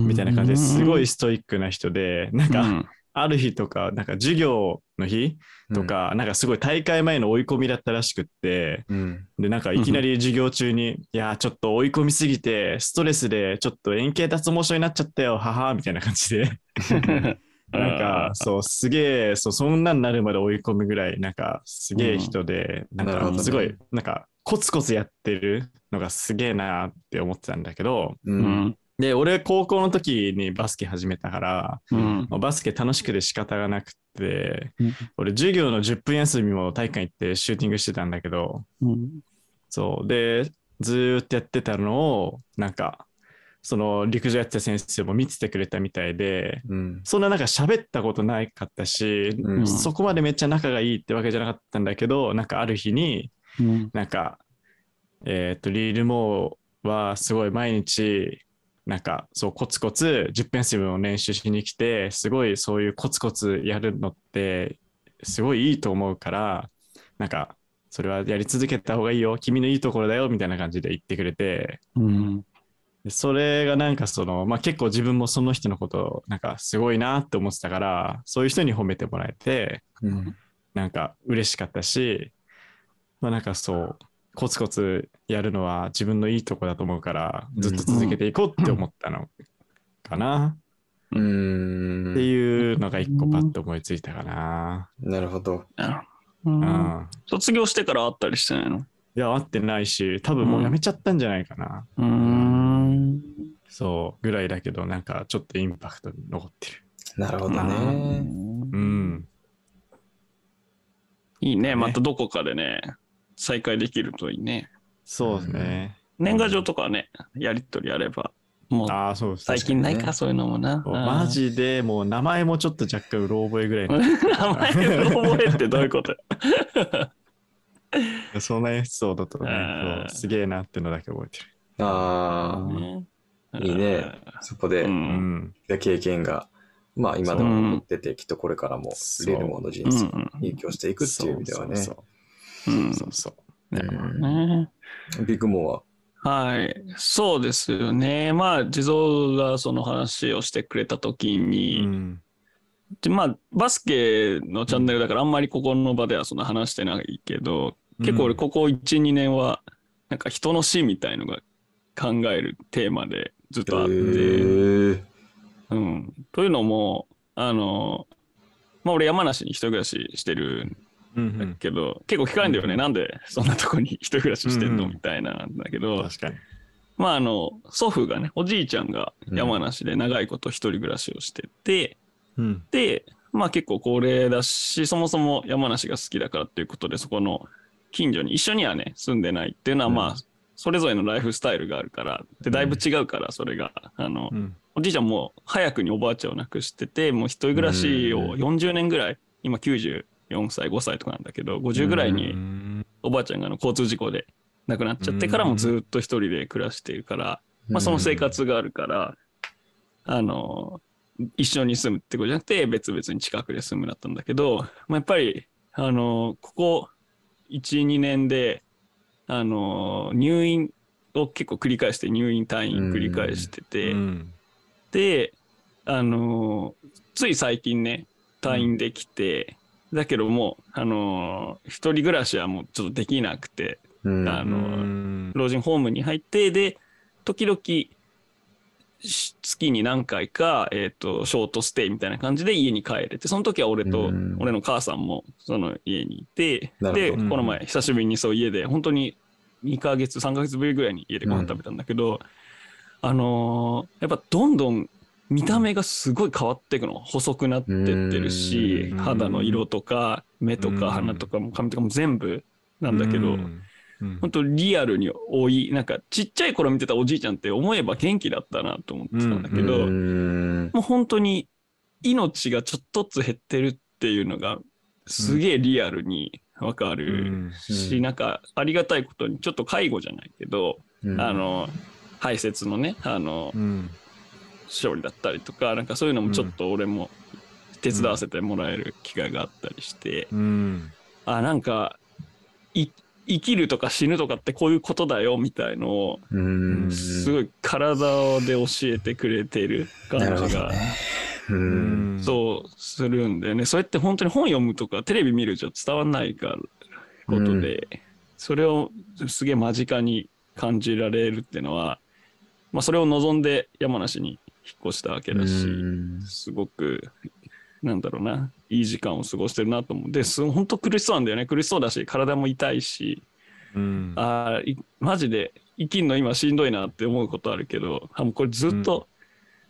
Speaker 2: みたいな感じですごいストイックな人でなんか
Speaker 1: うん。
Speaker 2: ある日とかなんか授業の日とかなんかすごい大会前の追い込みだったらしくって
Speaker 3: うん。
Speaker 2: で、なんかいきなり授業中に、いやー、ちょっと追い込みすぎて、ストレスでちょっと円形脱毛症になっちゃったよ、ははみたいな感じで、なんか、そう、すげえ、そう、そんなんなるまで追い込むぐらい、なんか、すげえ人で、なんか、すごい、なんか、コツコツやってるのがすげえなって思ってたんだけど、
Speaker 3: う
Speaker 1: うんん
Speaker 2: で、俺、高校の時にバスケ始めたから、
Speaker 1: うん。
Speaker 2: まあバスケ楽しくて仕方がなくて、
Speaker 1: うん。
Speaker 2: 俺、授業の10分休みも体育館行ってシューティングしてたんだけど、
Speaker 1: うん。
Speaker 2: そう。で、ずーっとやってたのを、なんか、その陸上やってた先生も見ててくれたみたいで、
Speaker 3: うん。
Speaker 2: そんななんか喋ったことないかったし、
Speaker 3: うん。
Speaker 2: そこまでめっちゃ仲がいいってわけじゃなかったんだけど、なんかある日に、
Speaker 1: うん。
Speaker 2: なんか、えっ、と、リールモーはすごい毎日、なんかそうコツコツ10分休みを練習しに来て、すごいそういうコツコツやるのって、すごいいいと思うから、なんか、それはやり続けた方がいいよ、君のいいところだよ、みたいな感じで言ってくれて、
Speaker 1: うん。
Speaker 2: でそれがなんかその、まあ、結構自分もその人のことなんかすごいなって思ってたからそういう人に褒めてもらえて
Speaker 3: うん。
Speaker 2: なんか嬉しかったし、まあ、なんかそうコツコツやるのは自分のいいとこだと思うからずっと続けていこうって思ったの。かな、
Speaker 3: うん。
Speaker 2: っていうのが一個パッと思いついたかな、
Speaker 3: なるほど。
Speaker 1: う
Speaker 2: うん。ん
Speaker 1: 卒業してから会ったりしてないの？
Speaker 2: いや合ってないし多分もうやめちゃったんじゃないかな、
Speaker 1: うーん。
Speaker 2: そうぐらいだけどなんかちょっとインパクト残ってる。
Speaker 3: なるほどね。
Speaker 2: うん。
Speaker 1: いいね。またどこかでね再会できるといいね
Speaker 2: そうですね、
Speaker 1: 年賀状とかねやり取りあればもう
Speaker 2: ああ、そうです。
Speaker 1: 最近ないか、そういうのもな。
Speaker 2: そうマジでもう名前もちょっと若干うろ覚えぐらい
Speaker 1: うん名前覚えってどういうこと？
Speaker 2: の そんなエピソードとねすげえなってのだけ覚えてる。
Speaker 3: ああ、いいね。そこで
Speaker 1: う。
Speaker 2: うんん。
Speaker 3: 経験が、まあ今でも残ってて、きっとこれからも
Speaker 2: そう
Speaker 3: レルモンの人生
Speaker 1: うん
Speaker 3: に影響していくっていう意味ではね。
Speaker 2: そう
Speaker 1: うん
Speaker 2: そうそう。
Speaker 1: なるほどね。
Speaker 3: ビッグモンは。
Speaker 1: はい。そうですよね。まあ、地蔵がその話をしてくれたときに、
Speaker 2: うん
Speaker 1: でまあ、バスケのチャンネルだからあんまりここの場ではそんな話してないけど、結構俺ここ1、2年は、なんか人の死みたいのが考えるテーマでずっとあって、うん。というのも、あの、まあ俺山梨に一人暮らししてる
Speaker 2: うん
Speaker 1: んだけど、結構聞かれるんだよね。なんでそんなとこに一人暮らししてんの？
Speaker 2: うん
Speaker 1: みたいなんだけ
Speaker 2: う
Speaker 1: ど
Speaker 2: ん、確かに。
Speaker 1: まああの、祖父がね、おじいちゃんが山梨で長いこと一人暮らしをしてて、
Speaker 2: うん。
Speaker 1: で、まあ結構高齢だし、そもそも山梨が好きだからっていうことで、そこの近所に一緒にはね、住んでないっていうのは、
Speaker 3: うん
Speaker 1: まあ、それぞれのライフスタイルがあるから、で、だいぶ違うから、それが。あの、
Speaker 2: うん
Speaker 1: おじいちゃんも早くにおばあちゃんを亡くしてて、もう一人暮らしを40年ぐらい、今94歳、5歳とかなんだけど、50ぐらいに
Speaker 2: うん。
Speaker 1: おばあちゃんがあの交通事故で亡くなっちゃってからもずっと一人で暮らしているから、まあ、その生活があるから、あの、一緒に住むってことじゃなくて、別々に近くで住むだったんだけど、まあ、やっぱり、あの、ここ1、2年で、あの、入院を結構繰り返して、入院退院繰り返してて、
Speaker 2: うん。
Speaker 1: で、あの、つい最近ね、退院できて、だけどもう、あの、一人暮らしはもうちょっとできなくて、
Speaker 3: うん。
Speaker 1: あの
Speaker 2: うん。
Speaker 1: 老人ホームに入って、で、時々、し月に何回か、えっ、と、ショートステイみたいな感じで家に帰れて、その時は俺と
Speaker 3: うん、
Speaker 1: 俺の母さんもその家にいて、で、この前、久しぶりにそう家で、本当に2ヶ月、3ヶ月ぶりぐらいに家でご飯食べたんだけど、あのーやっぱどんどん見た目がすごい変わっていくの。細くなってってるし
Speaker 3: う、ん。
Speaker 1: 肌の色とか、目と
Speaker 2: うん。
Speaker 1: か鼻とかも髪とかも全部なんだけど、本当リアルに多い、なんかちっちゃい頃見てたおじいちゃんって思えば元気だったなと思ってたんだけど、
Speaker 3: うん。
Speaker 1: もう本当に命がちょっとずつ減ってるっていうのがすげえリアルにわかるし、
Speaker 3: うん。
Speaker 1: なんかありがたいことにちょっと介護じゃないけど、
Speaker 3: うん。
Speaker 1: あの、排泄のね、あの、
Speaker 2: うん
Speaker 1: 勝利だったりとか、なんかそういうのもちょっと俺も手伝わせてもらえる機会があったりして、
Speaker 2: うん。
Speaker 1: あ、なんか、い生きるとか死ぬとかってこういうことだよみたいのを、
Speaker 3: うん。
Speaker 1: すごい体で教えてくれてる感じが、そうするんだよね。それって本当に本読むとかテレビ見るじゃ伝わんないからことで、それをすげえ間近に感じられるっていうのは、まあそれを望んで山梨に引っ越したわけだし、
Speaker 3: うん。
Speaker 1: すごく、なんだろうな、いい時間を過ごしてるなと思う。で、す本当苦しそうなんだよね。苦しそうだし、体も痛いし、
Speaker 2: うん。
Speaker 1: あマジで生きんの今しんどいなって思うことあるけど、あもうこれずっと、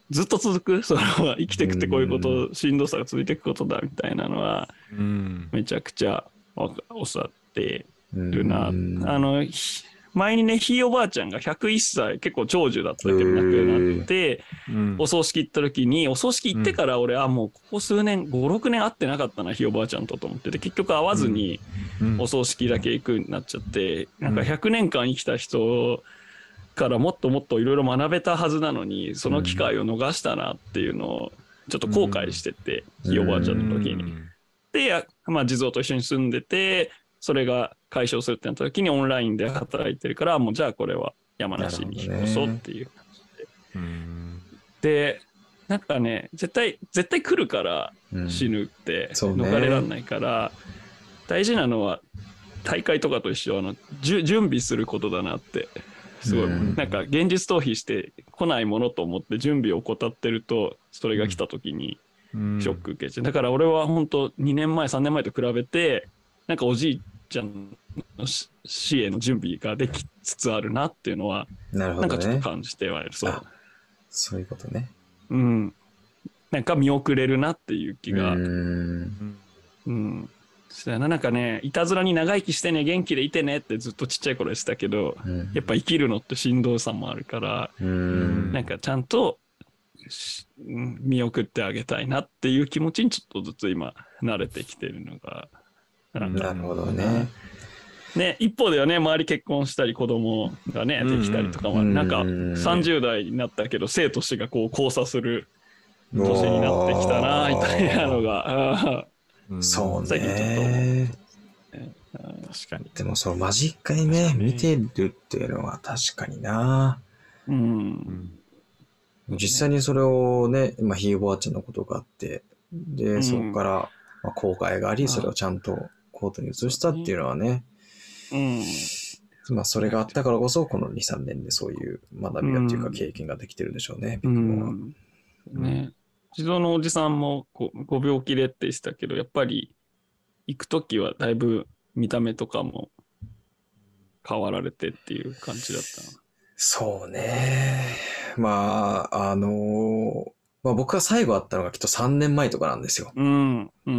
Speaker 1: ずっと続く、その生きていくってこういうこと、しんどさが続いていくことだみたいなのは、
Speaker 2: うん。
Speaker 1: めちゃくちゃ教わってるな。
Speaker 3: うん。
Speaker 1: あの、ひ前にね、ひいおばあちゃんが101歳、結構長寿だったけど亡くなって、
Speaker 2: うん。
Speaker 1: お葬式行った時に、お葬式行ってから俺、あ、もうここ数年、5、6年会ってなかったな、ひいおばあちゃんとと思ってて、結局会わずに
Speaker 2: うん。
Speaker 1: お葬式だけ行くようになっちゃって、なんか100年間生きた人からもっともっといろいろ学べたはずなのに、その機会を逃したなっていうのを、ちょっと後悔してて、ひいおばあちゃんの時に。で、やまあ、地蔵と一緒に住んでて、それが解消するってなった時にオンラインで働いてるから、もうじゃあこれは山梨に引っ越そうっていう。
Speaker 2: うん。
Speaker 1: で、なんかね、絶対、絶対来るから
Speaker 3: うん。
Speaker 1: 死ぬって逃れられないから、大事なのは大会とかと一緒あの準備することだなって。すごい、
Speaker 3: うん。
Speaker 1: なんか現実逃避して来ないものと思って準備を怠ってるとそれが来た時に
Speaker 2: うん。
Speaker 1: ショック受けて、だから俺は本当2年前3年前と比べてなんかおじいちゃんの死死への準備ができつつあるなっていうのは
Speaker 3: なるほどね。
Speaker 1: なんかちょっと。感じてはいる、そう。
Speaker 3: あそういうことね。
Speaker 1: うん。なんか見送れるなっていう気が、
Speaker 3: うん
Speaker 2: うん。
Speaker 1: うん、そうやな、なんかね、いたずらに長生きしてね、元気でいてねってずっとちっちゃい頃でしたけど、
Speaker 3: うん。
Speaker 1: やっぱ生きるのってしんどさもあるから、
Speaker 3: うん。
Speaker 1: なんかちゃんと見送ってあげたいなっていう気持ちにちょっとずつ今慣れてきてるのが、な
Speaker 3: るほどね。
Speaker 1: ね、一方ではね、周り結婚したり子供がね、
Speaker 2: うんうん
Speaker 1: できたりとかもある、なんか
Speaker 3: うん
Speaker 1: 30代になったけど、生と死がこう交差する年になってきたな、みたいなのが、あ
Speaker 2: うん。
Speaker 3: そう
Speaker 1: 最近ちょっと
Speaker 3: ね。
Speaker 2: 確かに。
Speaker 3: でもそう、間近にね、見てるっていうのは確かにな。
Speaker 1: ーうん。
Speaker 2: うん。
Speaker 3: 実際にそれをね、まあ、ひいおばあちゃんのことがあって、で、
Speaker 1: ん。
Speaker 3: そこから、まあ、後悔があり、それをちゃんとコートに移したっていうのはね、
Speaker 1: うん。
Speaker 3: まあ、それがあったからこそ、この2、3年でそういう学びがっていうか
Speaker 1: うん。
Speaker 3: 経験ができてるんでしょうね、
Speaker 1: う
Speaker 3: ビッグは
Speaker 1: ん。ね、地蔵のおじさんもこうご病気でって言ってたけど、やっぱり行くときはだいぶ見た目とかも変わられてっていう感じだったな。
Speaker 3: そうね。まあ、あのまあ、僕が最後会ったのがきっと3年前とかなんですよ。
Speaker 1: うん。うん。
Speaker 2: う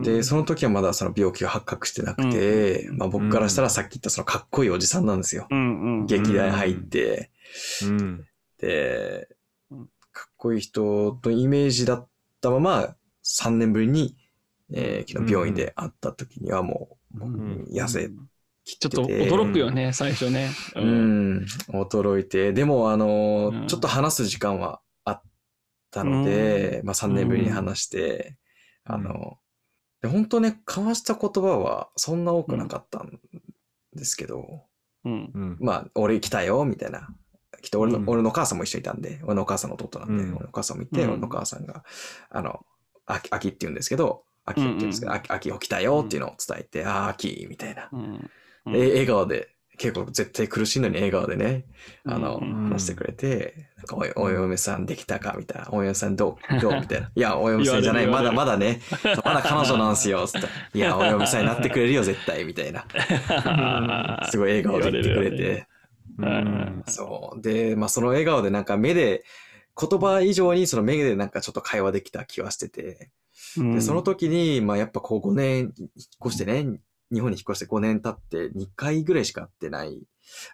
Speaker 2: ん
Speaker 3: で、その時はまだその病気が発覚してなくて、
Speaker 1: うん
Speaker 3: まあ僕からしたらさっき言ったそのかっこいいおじさんなんですよ。
Speaker 1: うん。うん。
Speaker 3: 劇団入って、
Speaker 2: うん。
Speaker 3: で
Speaker 1: うん、
Speaker 3: かっこいい人とイメージだったまま、3年ぶりに、えー昨日病院で会った時にはもう、
Speaker 2: ん
Speaker 3: 痩せき
Speaker 1: ちょっと驚くよね、最初ね。
Speaker 3: う。ん、驚いて、でも、あの、
Speaker 1: うん
Speaker 3: ちょっと話す時間はたので、まあ3年ぶりに話して、
Speaker 2: うん
Speaker 3: あの、で本当ね、交わした言葉はそんな多くなかったんですけど、
Speaker 1: うん。
Speaker 2: うん。
Speaker 3: まあ、俺来たよ、みたいな。きっと俺の、
Speaker 2: うん
Speaker 3: 俺のお母さんも一緒にいたんで、俺のお母さんの弟なんで、
Speaker 2: うん
Speaker 3: 俺のお母さんもいて、
Speaker 1: うん
Speaker 3: 俺のお母さんが、あの、あき、あきって言うんですけど、あきって言うんですけど、
Speaker 1: うん
Speaker 3: あき、あき起きたよっていうのを伝えて、あー、あき、みたいな。
Speaker 1: うん。
Speaker 3: え笑顔で、結構絶対苦しいのに笑顔でね、あの、
Speaker 1: うん
Speaker 3: 話してくれて、なんかおい、お嫁さんできたか？みたいな。お嫁さんどう？どう？みたいな。いや、お嫁さんじゃない、まだまだね。まだ彼女なんすよ。つって。いや、お嫁さんになってくれるよ、絶対。みたいな。すごい笑顔で言ってくれて。
Speaker 2: うん
Speaker 3: そう。で、まあその笑顔でなんか目で、言葉以上にその目でなんかちょっと会話できた気はしてて。
Speaker 1: うん
Speaker 3: で、その時に、まあやっぱこう5年引っ越してね、日本に引っ越して5年経って2回ぐらいしか会ってない。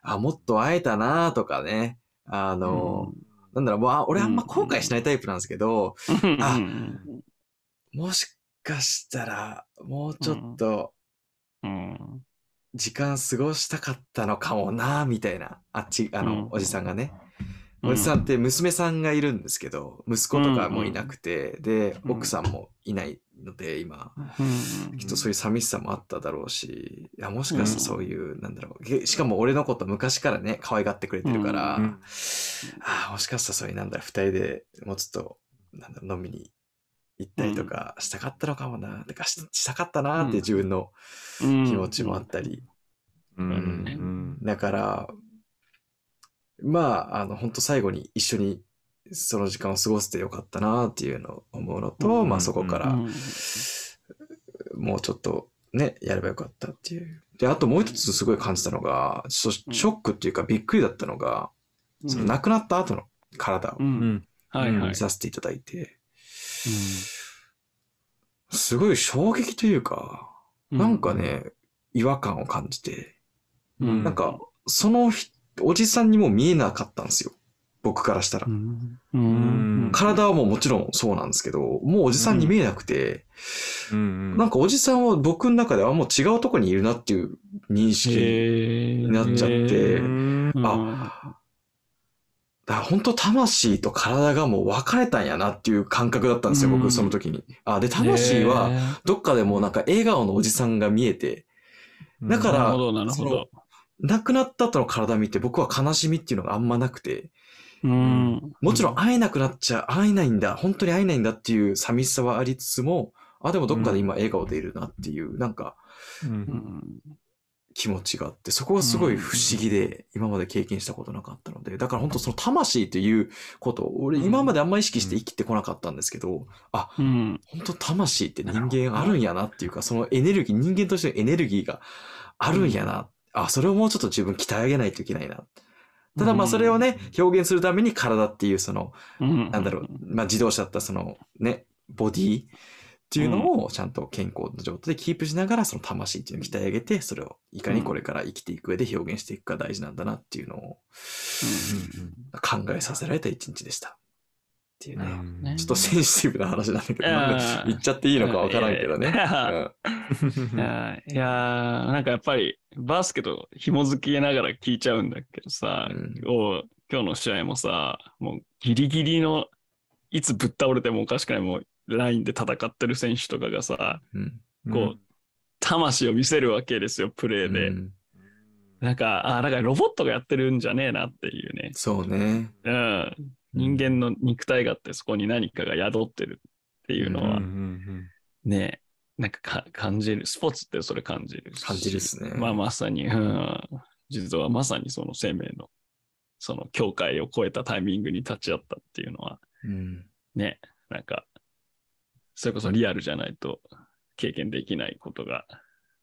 Speaker 3: あ、もっと会えたなとかね。あの、なんだろう、まあ俺あんま後悔しないタイプなんですけど、
Speaker 1: うん
Speaker 3: あ
Speaker 1: うん
Speaker 3: もしかしたら、もうちょっと
Speaker 1: うん
Speaker 3: 時間過ごしたかったのかもなみたいな。あっち、あの、
Speaker 1: うん
Speaker 3: おじさんがね。
Speaker 1: うん。
Speaker 3: おじさんって娘さんがいるんですけど、息子とかもいなくて、で、
Speaker 1: うん。
Speaker 3: 奥さんもいないので、今、
Speaker 1: うん
Speaker 3: きっとそういう寂しさもあっただろうし、いや、もしかしたらそういう、なんだろう、げしかも俺のこと昔からね、可愛がってくれてるから、
Speaker 2: うん
Speaker 3: ああ、もしかしたらそういう、なんだろう、二人でもうちょっと、なんだろう、飲みに行ったりとかしたかったのかもな、てかししたかったなって自分の気持ちもあったり、
Speaker 2: うん。うん。
Speaker 3: だから、まあ、あの、本当最後に一緒にその時間を過ごせてよかったなっていうのを思うのと、
Speaker 2: うん
Speaker 3: まあそこから
Speaker 1: うん。
Speaker 3: もうちょっとね、やればよかったっていう。で、あともう一つすごい感じたのが、そショックっていうかびっくりだったのが、その亡くなった後の体を見。させていただいて、すごい衝撃というか、なんかね、違和感を感じて、
Speaker 1: うん、
Speaker 3: なんか、その人おじさんにも見えなかったんですよ。僕からしたら。体はもうもちろんそうなんですけど、もうおじさんに見えなくて、
Speaker 2: うん。
Speaker 3: なんかおじさんは僕の中ではもう違うとこにいるなっていう認識
Speaker 1: へ
Speaker 3: になっちゃって、
Speaker 2: うん。
Speaker 3: あ、だから本当魂と体がもう分かれたんやなっていう感覚だったんですよ、
Speaker 1: うん。
Speaker 3: 僕その時に。あ、で、魂は、どっかでもうなんか笑顔のおじさんが見えて、だから
Speaker 1: なるほど、なるほど。
Speaker 3: 亡くなった後の体見て僕は悲しみっていうのがあんまなくて、
Speaker 1: うん。
Speaker 3: もちろん会えなくなっちゃ、会えないんだ、本当に会えないんだっていう寂しさはありつつも、あ、でもどっかで今笑顔でいるなっていう、なんか
Speaker 2: う
Speaker 1: うんん。
Speaker 3: 気持ちがあって、そこはすごい不思議で、今まで経験したことなかったので、だから本当その魂っていうことを、俺今まであんま意識して生きてこなかったんですけど、あ、
Speaker 1: うん。
Speaker 3: 本当魂って人間あるんやなっていうか、そのエネルギー、人間としてのエネルギーがあるんやな。あ、それをもうちょっと自分鍛え上げないといけないな。ただまあそれをね、表現するために体っていうその、
Speaker 1: うん、
Speaker 3: なんだろう、まあ自動車だったらそのね、ボディっていうのをちゃんと健康の状態でキープしながらその魂っていうのを鍛え上げて、それをいかにこれから生きていく上で表現していくか大事なんだなっていうのを考えさせられた一日でした。っていうね。
Speaker 2: うん
Speaker 1: ね
Speaker 3: ちょっとセンシティブな話なんだけど、言っちゃっていいのかわからんけどね。
Speaker 1: いやなんかやっぱりバスケと紐づけながら聞いちゃうんだけどさ、
Speaker 3: うん
Speaker 1: 今日の試合もさ、もうギリギリのいつぶっ倒れてもおかしくないもうラインで戦ってる選手とかがさ、
Speaker 3: うん
Speaker 1: こう、魂を見せるわけですよ、プレーで。
Speaker 3: うん
Speaker 1: なんか、あ、だからロボットがやってるんじゃねえなっていうね。
Speaker 3: そうね。
Speaker 1: うん。人間の肉体があってそこに何かが宿ってるっていうのは
Speaker 2: うんうん
Speaker 1: ね、なんかか感じる。スポーツってそれ感じるし。
Speaker 3: 感じるっすね
Speaker 1: まあまさに、うん。実はまさにその生命の、その境界を超えたタイミングに立ち会ったっていうのは、
Speaker 3: うん
Speaker 1: ね、なんか、それこそリアルじゃないと経験できないことが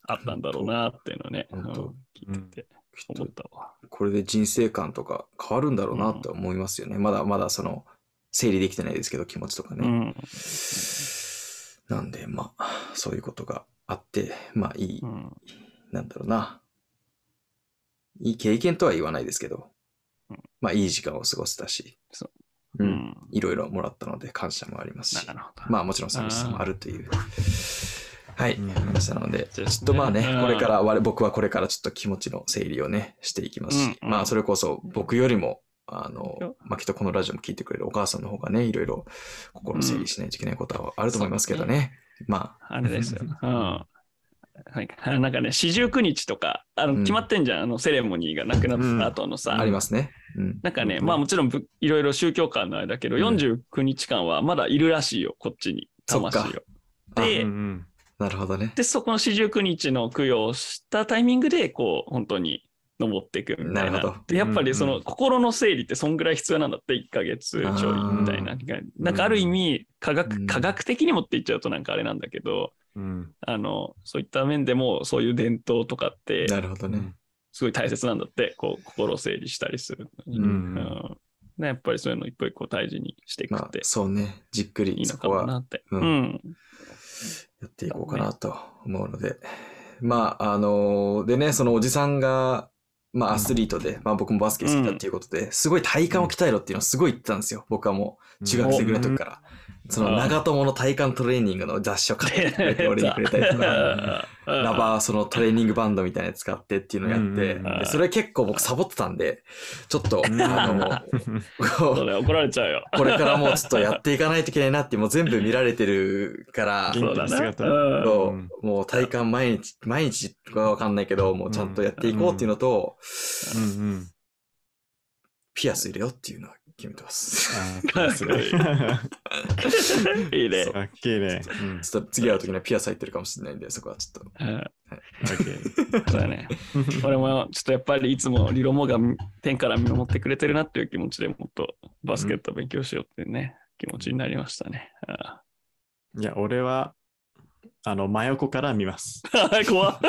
Speaker 1: あったんだろうなっていうのをね、うん聞いてて思っ
Speaker 3: と
Speaker 1: たわ。
Speaker 3: これで人生観とか変わるんだろうなって思いますよね。まだまだその整理できてないですけど気持ちとかね。
Speaker 1: うん。
Speaker 3: なんでまあそういうことがあってまあいい、
Speaker 1: うん。
Speaker 3: なんだろうな。いい経験とは言わないですけど
Speaker 1: うん、
Speaker 3: まあいい時間を過ごせたし、
Speaker 1: そう
Speaker 3: う、
Speaker 1: うんん。
Speaker 3: いろいろもらったので感謝もありますし。まあもちろん寂しさもあるという。はい、
Speaker 2: うん。
Speaker 3: 話なので、ちょっとまあね、
Speaker 1: うん。
Speaker 3: これから、我僕はこれからちょっと気持ちの整理をね、していきますし、まあそれこそ僕よりも、あの
Speaker 1: よ、
Speaker 3: まあきっとこのラジオも聞いてくれるお母さんの方がね、いろいろ心整理しないといけないことはあると思いますけどね。ま
Speaker 1: あ。れですよ。うん。なんか なんかね、四十九日とか、あの
Speaker 3: うん。
Speaker 1: 決まってんじゃん、あのセレモニーがなくなった後のさ、
Speaker 3: あ、ありますね。うん。
Speaker 1: なんかね、
Speaker 3: うん
Speaker 1: まあもちろんぶいろいろ宗教観のあれだけど、
Speaker 3: うん。
Speaker 1: 49日間はまだいるらしいよ、こっちに、魂を。で
Speaker 3: なるほどね。
Speaker 1: で、そこの四十九日の供養をしたタイミングで、こう、本当に登っていくみたいな。
Speaker 3: なるほど
Speaker 1: で、やっぱりその心の整理ってそんぐらい必要なんだって、1ヶ月ちょいみたいな。なんかある意味、科学、
Speaker 3: うん
Speaker 1: 科学的にもって言っちゃうとなんかあれなんだけど、
Speaker 2: うん
Speaker 1: あの、そういった面でも、そういう伝統とかって、
Speaker 3: なるほどね。
Speaker 1: すごい大切なんだって、こう、心を整理したりするのに。
Speaker 2: うん
Speaker 1: うんねやっぱりそういうの一個一個大事にしていく
Speaker 3: まあ
Speaker 1: って
Speaker 3: そうね、じっくり
Speaker 1: いいのかも
Speaker 3: そこは
Speaker 1: なって。
Speaker 3: う
Speaker 1: うんん。
Speaker 3: やっていこうかなと思うので。まあ、あのでね、そのおじさんが、まあアスリートで、まあ僕もバスケ好きだっていうことで、すごい体幹を鍛えろっていうのをすごい言ってたんですよ。僕はもう中学生ぐらいの時から。その長友の体幹トレーニングの雑誌を買ってくれて、俺にくれたりとか。ラバー、そのトレーニングバンドみたいなやつ使ってっていうのをやって、
Speaker 2: うん
Speaker 3: でそれ結構僕サボってたんで、ちょっと、
Speaker 2: うん。
Speaker 3: あの、
Speaker 1: 怒られちゃうよ。
Speaker 3: これからもうちょっとやっていかないといけないなって、もう全部見られてるから、そう
Speaker 2: うん。
Speaker 3: もう体幹毎日、毎日はわかんないけど、もうちゃんとやっていこうっていうのと、
Speaker 2: うん。うん
Speaker 3: ピアス入れようっていうのは決めてます。
Speaker 2: あーすごい。
Speaker 1: いいね。
Speaker 2: かっけえね。うん
Speaker 3: ちょっと次会う時にはピアス入ってるかもしれないんで、そこはちょっと。
Speaker 1: うん
Speaker 2: オッケー
Speaker 1: そうだね。俺もちょっとやっぱりいつもリロモが天から見守ってくれてるなっていう気持ちでもっとバスケット勉強しようっていうね、気持ちになりましたね。あ
Speaker 2: いや、俺は、あの、真横から見ます。
Speaker 1: あ 怖っ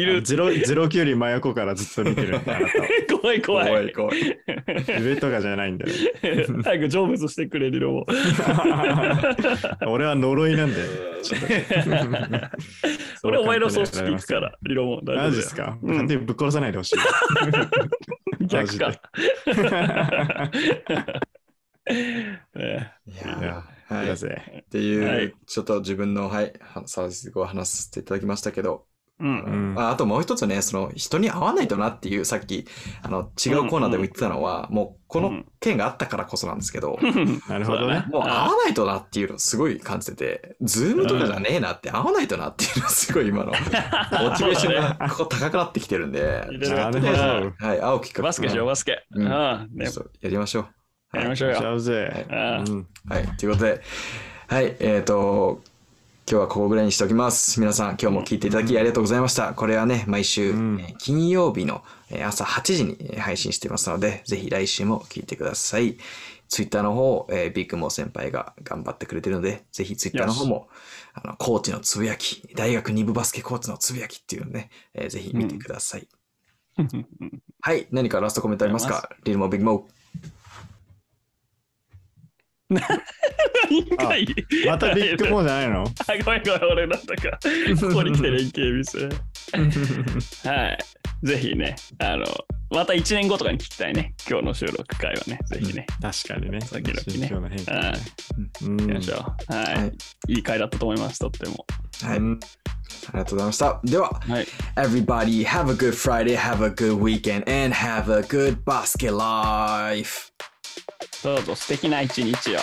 Speaker 1: いる。
Speaker 2: ゼロゼロ級より真横からずっと見てるんで、あなたを
Speaker 1: 怖い怖い。
Speaker 3: 怖い怖い。
Speaker 2: 上とかじゃないんだよ。
Speaker 1: 早く成仏してくれリロモ。
Speaker 2: 俺は呪いなんだよ。ちょっと
Speaker 1: 俺お前の葬式行くから、リロモ。大
Speaker 2: マジですか、
Speaker 1: うん
Speaker 2: 勝手にぶっ殺さないでほしい。
Speaker 1: 逆か。え
Speaker 3: いやはい。っ。ていう、
Speaker 1: はい
Speaker 3: ちょっと自分の、はい、はサービスを話させていただきましたけど、
Speaker 1: えうん。
Speaker 2: うん。
Speaker 3: ああともう一つね、その人に会わないとなっていう、さっき、あの、違うコーナーでも言ってたのは、もうこの件があったからこそなんですけど、
Speaker 2: なるほどね。
Speaker 3: もう会わないとなっていうのをすごい感じてて、ズームとかじゃねえなって、会わないとなっていうのはすごい今の、モチベーションが ここ高くなってきてるんで、
Speaker 2: なるほど。
Speaker 3: はい、会うきっかけ
Speaker 1: バスケしよう、バスケ。
Speaker 3: うん。やりましょう。
Speaker 1: やりましょうよ。
Speaker 2: ちゃうぜ。
Speaker 1: ああ
Speaker 2: うん。
Speaker 3: はい、ということで、はい、えっ、と、今日はここぐらいにしておきます。皆さん、今日も聞いていただきありがとうございました。これはね、毎週、金曜日のえー朝8時にえー配信していますので、ぜひ来週も聞いてください。ツイッターの方、えービッグモー先輩が頑張ってくれてるので、ぜひツイッターの方も、あの、コーチのつぶやき、大学2部バスケコーチのつぶやきっていうのをね、えーぜひ見てください。はい、何かラストコメントありますか？リルモビッグモー。
Speaker 1: 何回
Speaker 2: またビッグモーじゃないの？
Speaker 1: あ、ごめんごめん、俺なんだか、ここに来て連携ミス。はい。ぜひね、あの、また1年後とかに聞きたいね。今日の収録会はね、ぜひね。
Speaker 2: 確かにね。
Speaker 1: 時々ね
Speaker 2: 心境の変化
Speaker 1: はい。
Speaker 2: ね。うん
Speaker 1: 行きましょう。はい。
Speaker 3: はい
Speaker 1: い、い回だったと思います、とっても。
Speaker 3: はい。
Speaker 2: うん
Speaker 3: ありがとうございました。では、
Speaker 1: はい。
Speaker 3: Everybody have a good Friday, have a good weekend, and have a good basket life.
Speaker 1: どうぞ素敵な一日を。